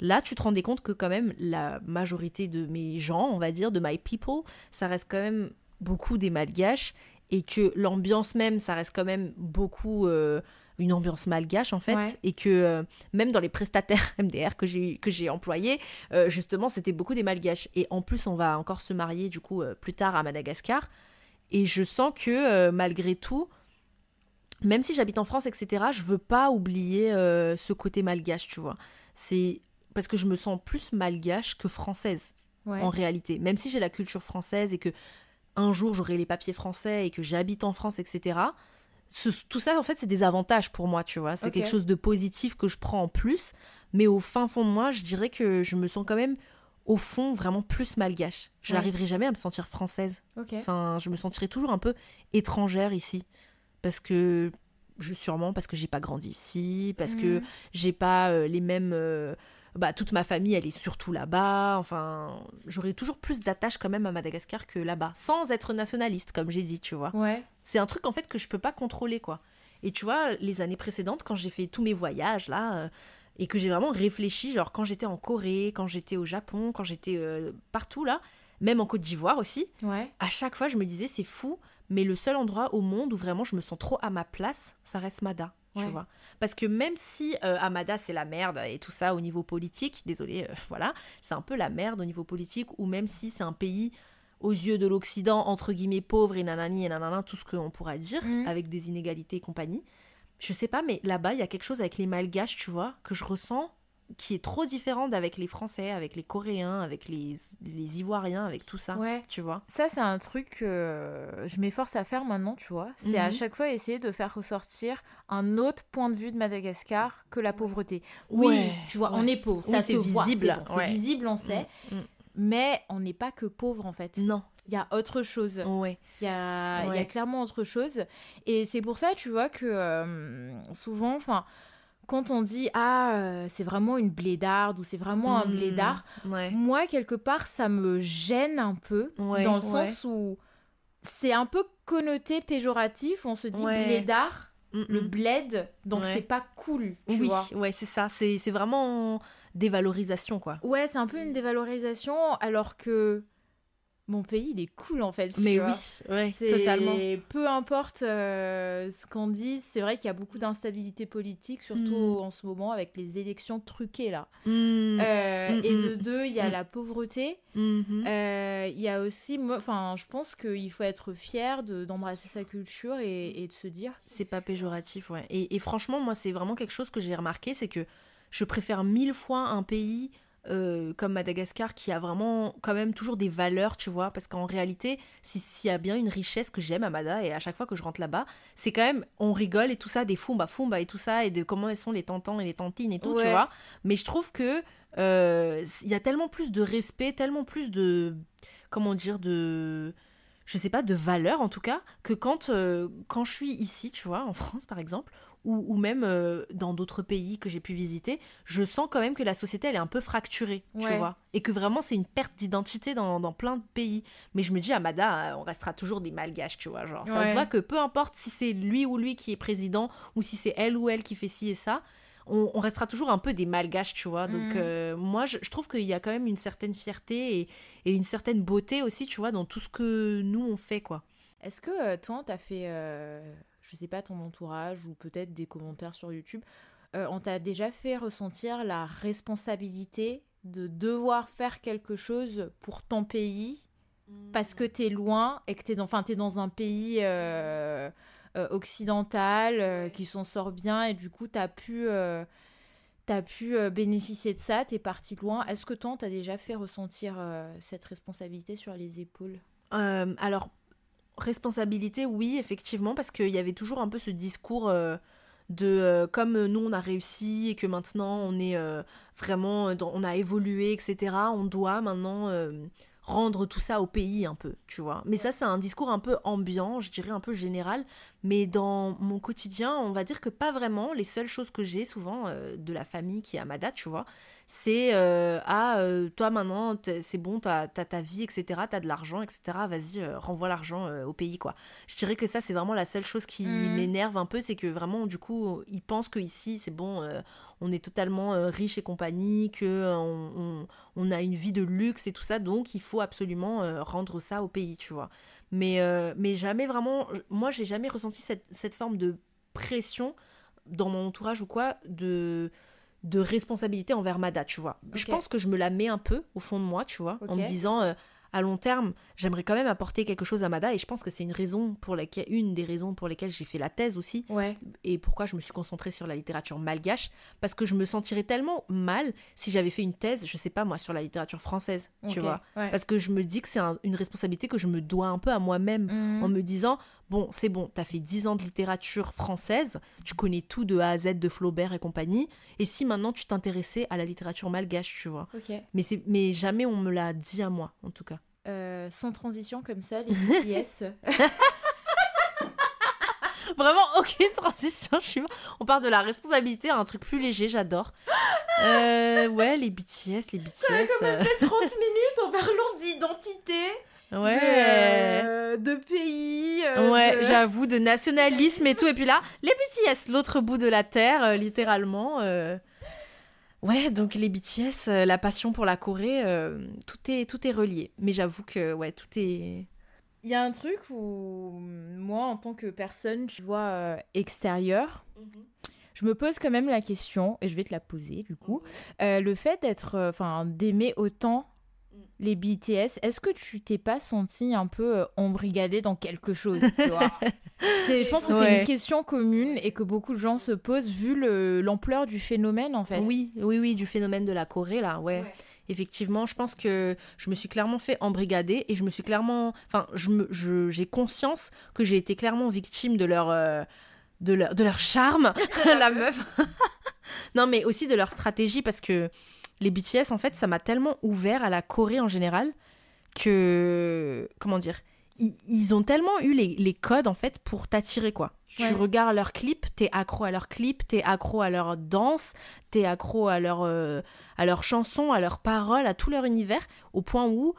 là, tu te rendais compte que quand même, la majorité de mes gens, on va dire, de my people, ça reste quand même beaucoup des malgaches, et que l'ambiance même, ça reste quand même beaucoup... euh, une ambiance malgache en fait. Ouais. et que euh, même dans les prestataires MDR que j'ai que j'ai employés euh, justement c'était beaucoup des malgaches. Et en plus on va encore se marier du coup plus tard à Madagascar. Et je sens que malgré tout même si j'habite en France etc je veux pas oublier euh, ce côté malgache tu vois c'est parce que je me sens plus malgache que française Ouais. en réalité. Même si j'ai la culture française et que un jour j'aurai les papiers français et que j'habite en France, etc. ce- tout ça, en fait, c'est des avantages pour moi, tu vois. C'est quelque chose de positif que je prends en plus. Mais au fin fond de moi, je dirais que je me sens quand même, au fond, vraiment plus malgache. Je Ouais. n'arriverai jamais à me sentir française. Enfin, je me sentirai toujours un peu étrangère ici. Parce que, je, sûrement parce que j'ai pas grandi ici, parce que Mhm. j'ai pas euh, les mêmes. euh, bah, toute ma famille, elle est surtout là-bas. Enfin, j'aurais toujours plus d'attache quand même à Madagascar que là-bas, sans être nationaliste, comme j'ai dit, tu vois. Ouais. C'est un truc en fait que je peux pas contrôler, quoi. Et tu vois, les années précédentes, quand j'ai fait tous mes voyages là, euh, et que j'ai vraiment réfléchi, genre quand j'étais en Corée, quand j'étais au Japon, quand j'étais partout là, même en Côte d'Ivoire aussi, Ouais. à chaque fois je me disais c'est fou, mais le seul endroit au monde où vraiment je me sens trop à ma place, ça reste Mada. Tu Ouais. vois Parce que même si euh, Amada c'est la merde et tout ça au niveau politique, désolé, euh, voilà, c'est un peu la merde au niveau politique, ou même si c'est un pays aux yeux de l'Occident, entre guillemets, pauvre et nanani et nanana, tout ce qu'on pourra dire, Mm. avec des inégalités et compagnie. Je sais pas, mais là-bas, il y a quelque chose avec les Malgaches, tu vois, que je ressens qui est trop différent d'avec les Français, avec les Coréens, avec les, les Ivoiriens, avec tout ça. Ouais. Tu vois Ça, c'est un truc que je m'efforce à faire maintenant, tu vois. C'est à Mhm. chaque fois essayer de faire ressortir un autre point de vue de Madagascar que la pauvreté. Oui, Ouais, tu vois, ouais. on est pauvre, Oui, ça c'est visible, c'est bon, visible, on sait. Mm, Mais on n'est pas que pauvre, en fait. mm. Non. Il y a autre chose. Ouais. Il y a, y a clairement autre chose. Et c'est pour ça, tu vois, que euh, souvent, enfin, quand on dit ah, euh, c'est vraiment une blédarde ou c'est vraiment un Mm, blédard, Ouais. moi, quelque part, ça me gêne un peu Ouais, dans le ouais. sens où c'est un peu connoté péjoratif. On se dit blédard, Mm, le mm. bled, donc c'est pas cool, tu Oui, vois. ouais, c'est ça. C'est c'est vraiment dévalorisation, quoi. Ouais, c'est un peu une dévalorisation, alors que mon pays, il est cool en fait. Mais oui, ouais, C'est- totalement. Peu importe euh, ce qu'on dise, c'est vrai qu'il y a beaucoup d'instabilité politique, surtout Mm. en ce moment avec les élections truquées là. Mm, Euh, Mm, et de deux, il y a la pauvreté. mhm. Euh, Il y a aussi, enfin, je pense qu'il faut être fier de- d'embrasser sa culture et, et de se dire. C'est pas péjoratif, ouais. Et, et franchement, moi, c'est vraiment quelque chose que j'ai remarqué, c'est que je préfère mille fois un pays euh, comme Madagascar qui a vraiment quand même toujours des valeurs, tu vois, parce qu'en réalité, si- s'il y a bien une richesse que j'aime à Mada, et à chaque fois que je rentre là-bas, c'est quand même, on rigole et tout ça, des fumba fumba et tout ça, et de comment elles sont les tantans et les tantines et tout, tu vois. Mais je trouve que euh, il y a tellement plus de respect, tellement plus de, comment dire, de je sais pas, de valeur en tout cas, que quand, euh, quand je suis ici, tu vois, en France par exemple, ou, ou même euh, dans d'autres pays que j'ai pu visiter, je sens quand même que la société elle est un peu fracturée, tu vois, et que vraiment c'est une perte d'identité dans, dans plein de pays. Mais je me dis, à Mada, euh, on restera toujours des malgaches, tu vois, genre ça Ouais. se voit que peu importe si c'est lui ou lui qui est président, ou si c'est elle ou elle qui fait ci et ça, on, on restera toujours un peu des malgaches, tu vois. Donc Mhm. euh, moi, je, je trouve qu'il y a quand même une certaine fierté et, et une certaine beauté aussi, tu vois, dans tout ce que nous on fait, quoi. Est-ce que euh, toi, t'as fait, euh, je sais pas, ton entourage ou peut-être des commentaires sur YouTube, euh, on t'a déjà fait ressentir la responsabilité de devoir faire quelque chose pour ton pays parce que t'es loin et que t'es dans, enfin, t'es dans un pays euh, euh, occidental euh, qui s'en sort bien et du coup t'as pu, euh, t'as pu euh, bénéficier de ça, t'es parti loin. Est-ce que toi, t'as déjà fait ressentir euh, cette responsabilité sur les épaules? Euh, alors, responsabilité, oui, effectivement, parce qu'il y avait toujours un peu ce discours euh, de euh, comme nous on a réussi et que maintenant on est euh, vraiment, on a évolué, etc., on doit maintenant rendre tout ça au pays un peu, tu vois. Mais ça, c'est un discours un peu ambiant, je dirais un peu général, mais dans mon quotidien, on va dire que pas vraiment. Les seules choses que j'ai souvent de la famille qui est à Mada, tu vois, c'est euh, ah euh, toi maintenant c'est bon t'as ta vie etc t'as de l'argent etc vas-y euh, renvoie l'argent au pays quoi je dirais que ça c'est vraiment la seule chose qui Mhm. m'énerve un peu c'est que vraiment du coup ils pensent que ici c'est bon on est totalement riche et compagnie que on, on- on a une vie de luxe et tout ça donc il faut absolument rendre ça au pays tu vois mais mais jamais vraiment moi j'ai jamais ressenti cette, cette forme de pression dans mon entourage ou quoi de de responsabilité envers Mada, tu vois. Je pense que je me la mets un peu au fond de moi, tu vois, en me disant euh, à long terme, j'aimerais quand même apporter quelque chose à Mada et je pense que c'est une raison pour laquelle une des raisons pour lesquelles j'ai fait la thèse aussi Ouais. et pourquoi je me suis concentrée sur la littérature malgache parce que je me sentirais tellement mal si j'avais fait une thèse, je sais pas moi, sur la littérature française, tu vois. ouais. Parce que je me dis que c'est un- une responsabilité que je me dois un peu à moi-même Mhm. en me disant bon c'est bon t'as fait 10 ans de littérature française tu connais tout de A à Z de Flaubert et compagnie et si maintenant tu t'intéressais à la littérature malgache tu vois. Mais mais jamais on me l'a dit à moi en tout cas. Euh, sans transition comme ça, les BTS. vraiment aucune transition je suis on part de la responsabilité à un truc plus léger j'adore. Euh, ouais les BTS les BTS euh, 30 minutes en parlant d'identité, ouais de, euh, de pays. euh, Ouais, de- j'avoue, de nationalisme et tout. Et puis là, les BTS, l'autre bout de la terre, euh, littéralement. Ouais, donc les BTS, la passion pour la Corée, tout, est, tout est relié. Mais j'avoue que, ouais, tout est... Il y a un truc où moi, en tant que personne, tu vois, extérieure, je me pose quand même la question, et je vais te la poser du coup, euh, le fait d'être, euh, enfin, d'aimer autant les BTS, est-ce que tu t'es pas senti un peu euh, embrigadé dans quelque chose tu vois? C'est- Je pense que c'est une question commune et que beaucoup de gens se posent vu le- l'ampleur du phénomène en fait. Oui, oui, oui, du phénomène de la Corée, là, ouais. Ouais. Effectivement, je pense que je me suis clairement fait embrigader et je me suis clairement. Enfin, je- j'ai conscience que j'ai été clairement victime de leur. euh, de leur, de leur charme, la meuf. non, mais aussi de leur stratégie parce que les BTS, en fait, ça m'a tellement ouvert à la Corée en général que. Comment dire ils, ils ont tellement eu les, les codes en fait pour t'attirer quoi. Ouais. Tu regardes leurs clips, t'es accro à leurs clips, t'es accro à leur danse, t'es accro à leur euh, à leurs chansons, à leurs paroles, à tout leur univers, au point où,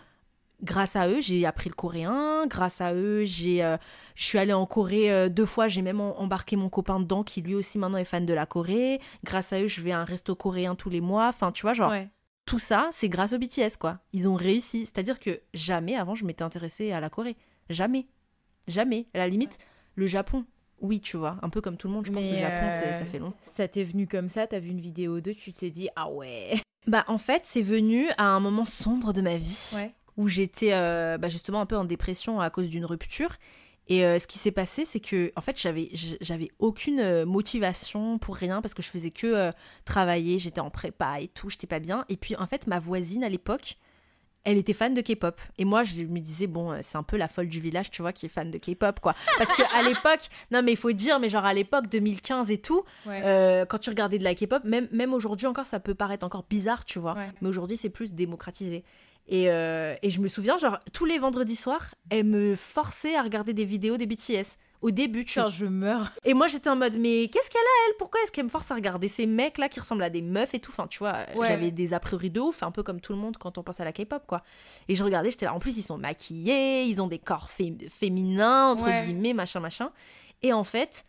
grâce à eux, j'ai appris le coréen, grâce à eux, j'ai, euh, je suis allée en Corée euh, deux fois, j'ai même embarqué mon copain dedans, qui lui aussi maintenant est fan de la Corée, grâce à eux, je vais à un resto coréen tous les mois, enfin, tu vois, genre, Ouais. tout ça, c'est grâce aux BTS, quoi. Ils ont réussi, c'est-à-dire que jamais avant, je m'étais intéressée à la Corée, jamais, jamais, à la limite, le Japon. Oui, tu vois, un peu comme tout le monde, je pense que le Japon, euh, ça fait longtemps. Ça t'est venu comme ça, t'as vu une vidéo d'eux, tu t'es dit ah ouais. Bah en fait, c'est venu à un moment sombre de ma vie Ouais. Où j'étais euh, bah, justement un peu en dépression à cause d'une rupture. Et euh, ce qui s'est passé, c'est que en fait, j'avais j'avais aucune euh, motivation pour rien parce que je faisais que euh, travailler, j'étais en prépa et tout, j'étais pas bien. Et puis en fait, ma voisine à l'époque, elle était fan de K-pop. Et moi, je me disais, bon, c'est un peu la folle du village, tu vois, qui est fan de K-pop, quoi. Parce qu'à l'époque, non, mais il faut dire, mais genre à l'époque, 2015 et tout, Ouais. euh, quand tu regardais de la K-pop, même, même aujourd'hui encore, ça peut paraître encore bizarre, tu vois. Ouais. Mais aujourd'hui, c'est plus démocratisé. Et, euh, et je me souviens, genre, tous les vendredis soirs, elle me forçait à regarder des vidéos des BTS. Au début, tu Putain, je meurs. Et moi, j'étais en mode, mais qu'est-ce qu'elle a, elle? Pourquoi est-ce qu'elle me force à regarder ces mecs-là qui ressemblent à des meufs et tout? Enfin, tu vois, Ouais. j'avais des a priori de ouf, un peu comme tout le monde quand on pense à la K-pop, quoi. Et je regardais, j'étais là, en plus, ils sont maquillés, ils ont des corps fé- féminins, entre Ouais. guillemets, machin, machin. Et en fait,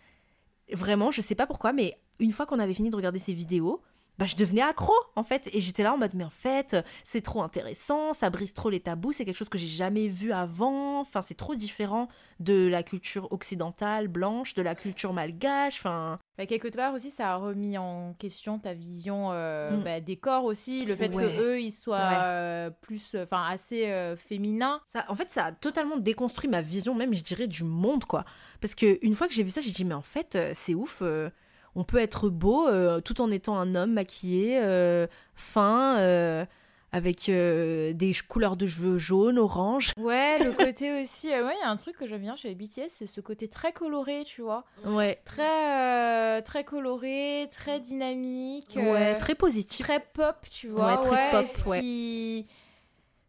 vraiment, je sais pas pourquoi, mais une fois qu'on avait fini de regarder ces vidéos, bah, je devenais accro en fait et j'étais là en mode mais en fait c'est trop intéressant ça brise trop les tabous c'est quelque chose que j'ai jamais vu avant enfin c'est trop différent de la culture occidentale blanche de la culture malgache enfin Bah, quelque part aussi, ça a remis en question ta vision euh, Mm. bah, des corps aussi, le fait Ouais. que eux ils soient Ouais. euh, plus, enfin assez euh, féminins. ça en fait ça a totalement déconstruit ma vision même je dirais du monde quoi parce que une fois que j'ai vu ça j'ai dit mais en fait euh, c'est ouf euh, on peut être beau euh, tout en étant un homme maquillé euh, fin euh, avec des couleurs de cheveux jaunes orange Ouais, le côté aussi, ouais, il y a un truc que j'aime bien chez les BTS, c'est ce côté très coloré, tu vois. ouais Très, très coloré, très dynamique. ouais très positif très pop, tu vois. Ouais, très pop, ce ouais. Qui...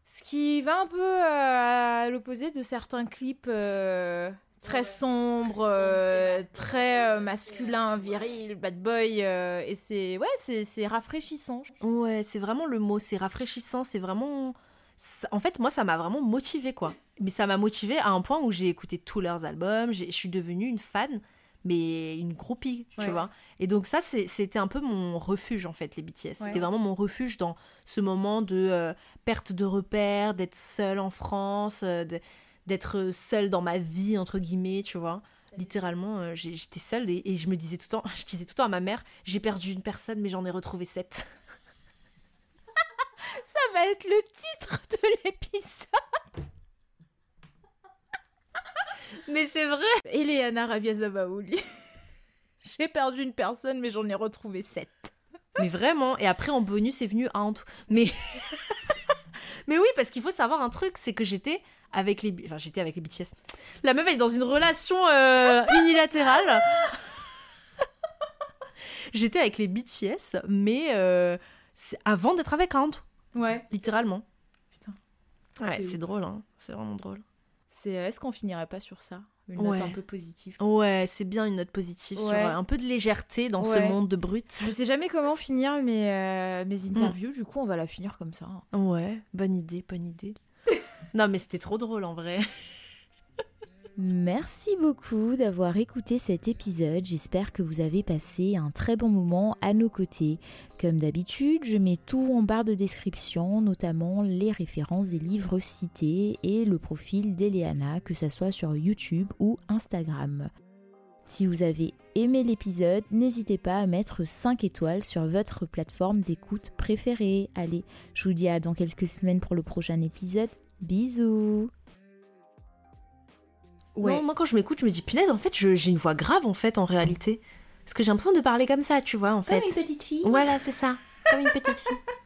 Ce qui va un peu à l'opposé de certains clips très sombres, euh, très euh, masculins, viril, bad boy. euh, et c'est ouais, c'est c'est rafraîchissant. Ouais, c'est vraiment le mot, c'est rafraîchissant, c'est vraiment... En fait, moi, ça m'a vraiment motivée, quoi. Mais ça m'a motivée à un point où j'ai écouté tous leurs albums, je suis devenue une fan, mais une groupie, tu Ouais. vois. Et donc ça, c'était un peu mon refuge, en fait, les BTS. Ouais. C'était vraiment mon refuge dans ce moment de euh, perte de repères, d'être seule en France, euh, de- d'être seule dans ma vie, entre guillemets, tu vois. Littéralement, euh, j'étais seule et, je me disais tout le temps, je disais tout le temps à ma mère, j'ai perdu une personne, mais j'en ai retrouvé sept. Ça va être le titre de l'épisode. Mais c'est vrai Eleana Rabiazabaouli. J'ai perdu une personne, mais j'en ai retrouvé sept. Mais vraiment, et après en bonus est venu Ant. Mais Mais oui, parce qu'il faut savoir un truc, c'est que j'étais avec les enfin j'étais avec les BTS. La meuf elle est dans une relation euh, unilatérale. j'étais avec les BTS, mais euh, avant d'être avec Ant, Ouais. littéralement. Putain. Ouais, C'est drôle hein, c'est vraiment drôle. C'est est-ce qu'on finirait pas sur ça? Une Ouais. note un peu positive. Ouais, c'est bien une note positive sur Ouais. euh, un peu de légèreté dans ce monde de brutes. Je sais jamais comment finir mes, euh, mes interviews, du coup on va la finir comme ça. Ouais, bonne idée, bonne idée. Non mais c'était trop drôle en vrai. Merci beaucoup d'avoir écouté cet épisode. J'espère que vous avez passé un très bon moment à nos côtés. Comme d'habitude, je mets tout en barre de description, notamment les références des livres cités et le profil d'Eleana, que ce soit sur YouTube ou Instagram. Si vous avez aimé l'épisode, n'hésitez pas à mettre 5 étoiles sur votre plateforme d'écoute préférée. Allez, je vous dis à dans quelques semaines pour le prochain épisode. Bisous Ouais. moi quand je m'écoute, je me dis punaise, en fait, j'ai une voix grave en fait en réalité. Parce que j'ai l'impression de parler comme ça, tu vois, en fait. Comme une petite fille. Voilà, c'est ça. Comme une petite fille.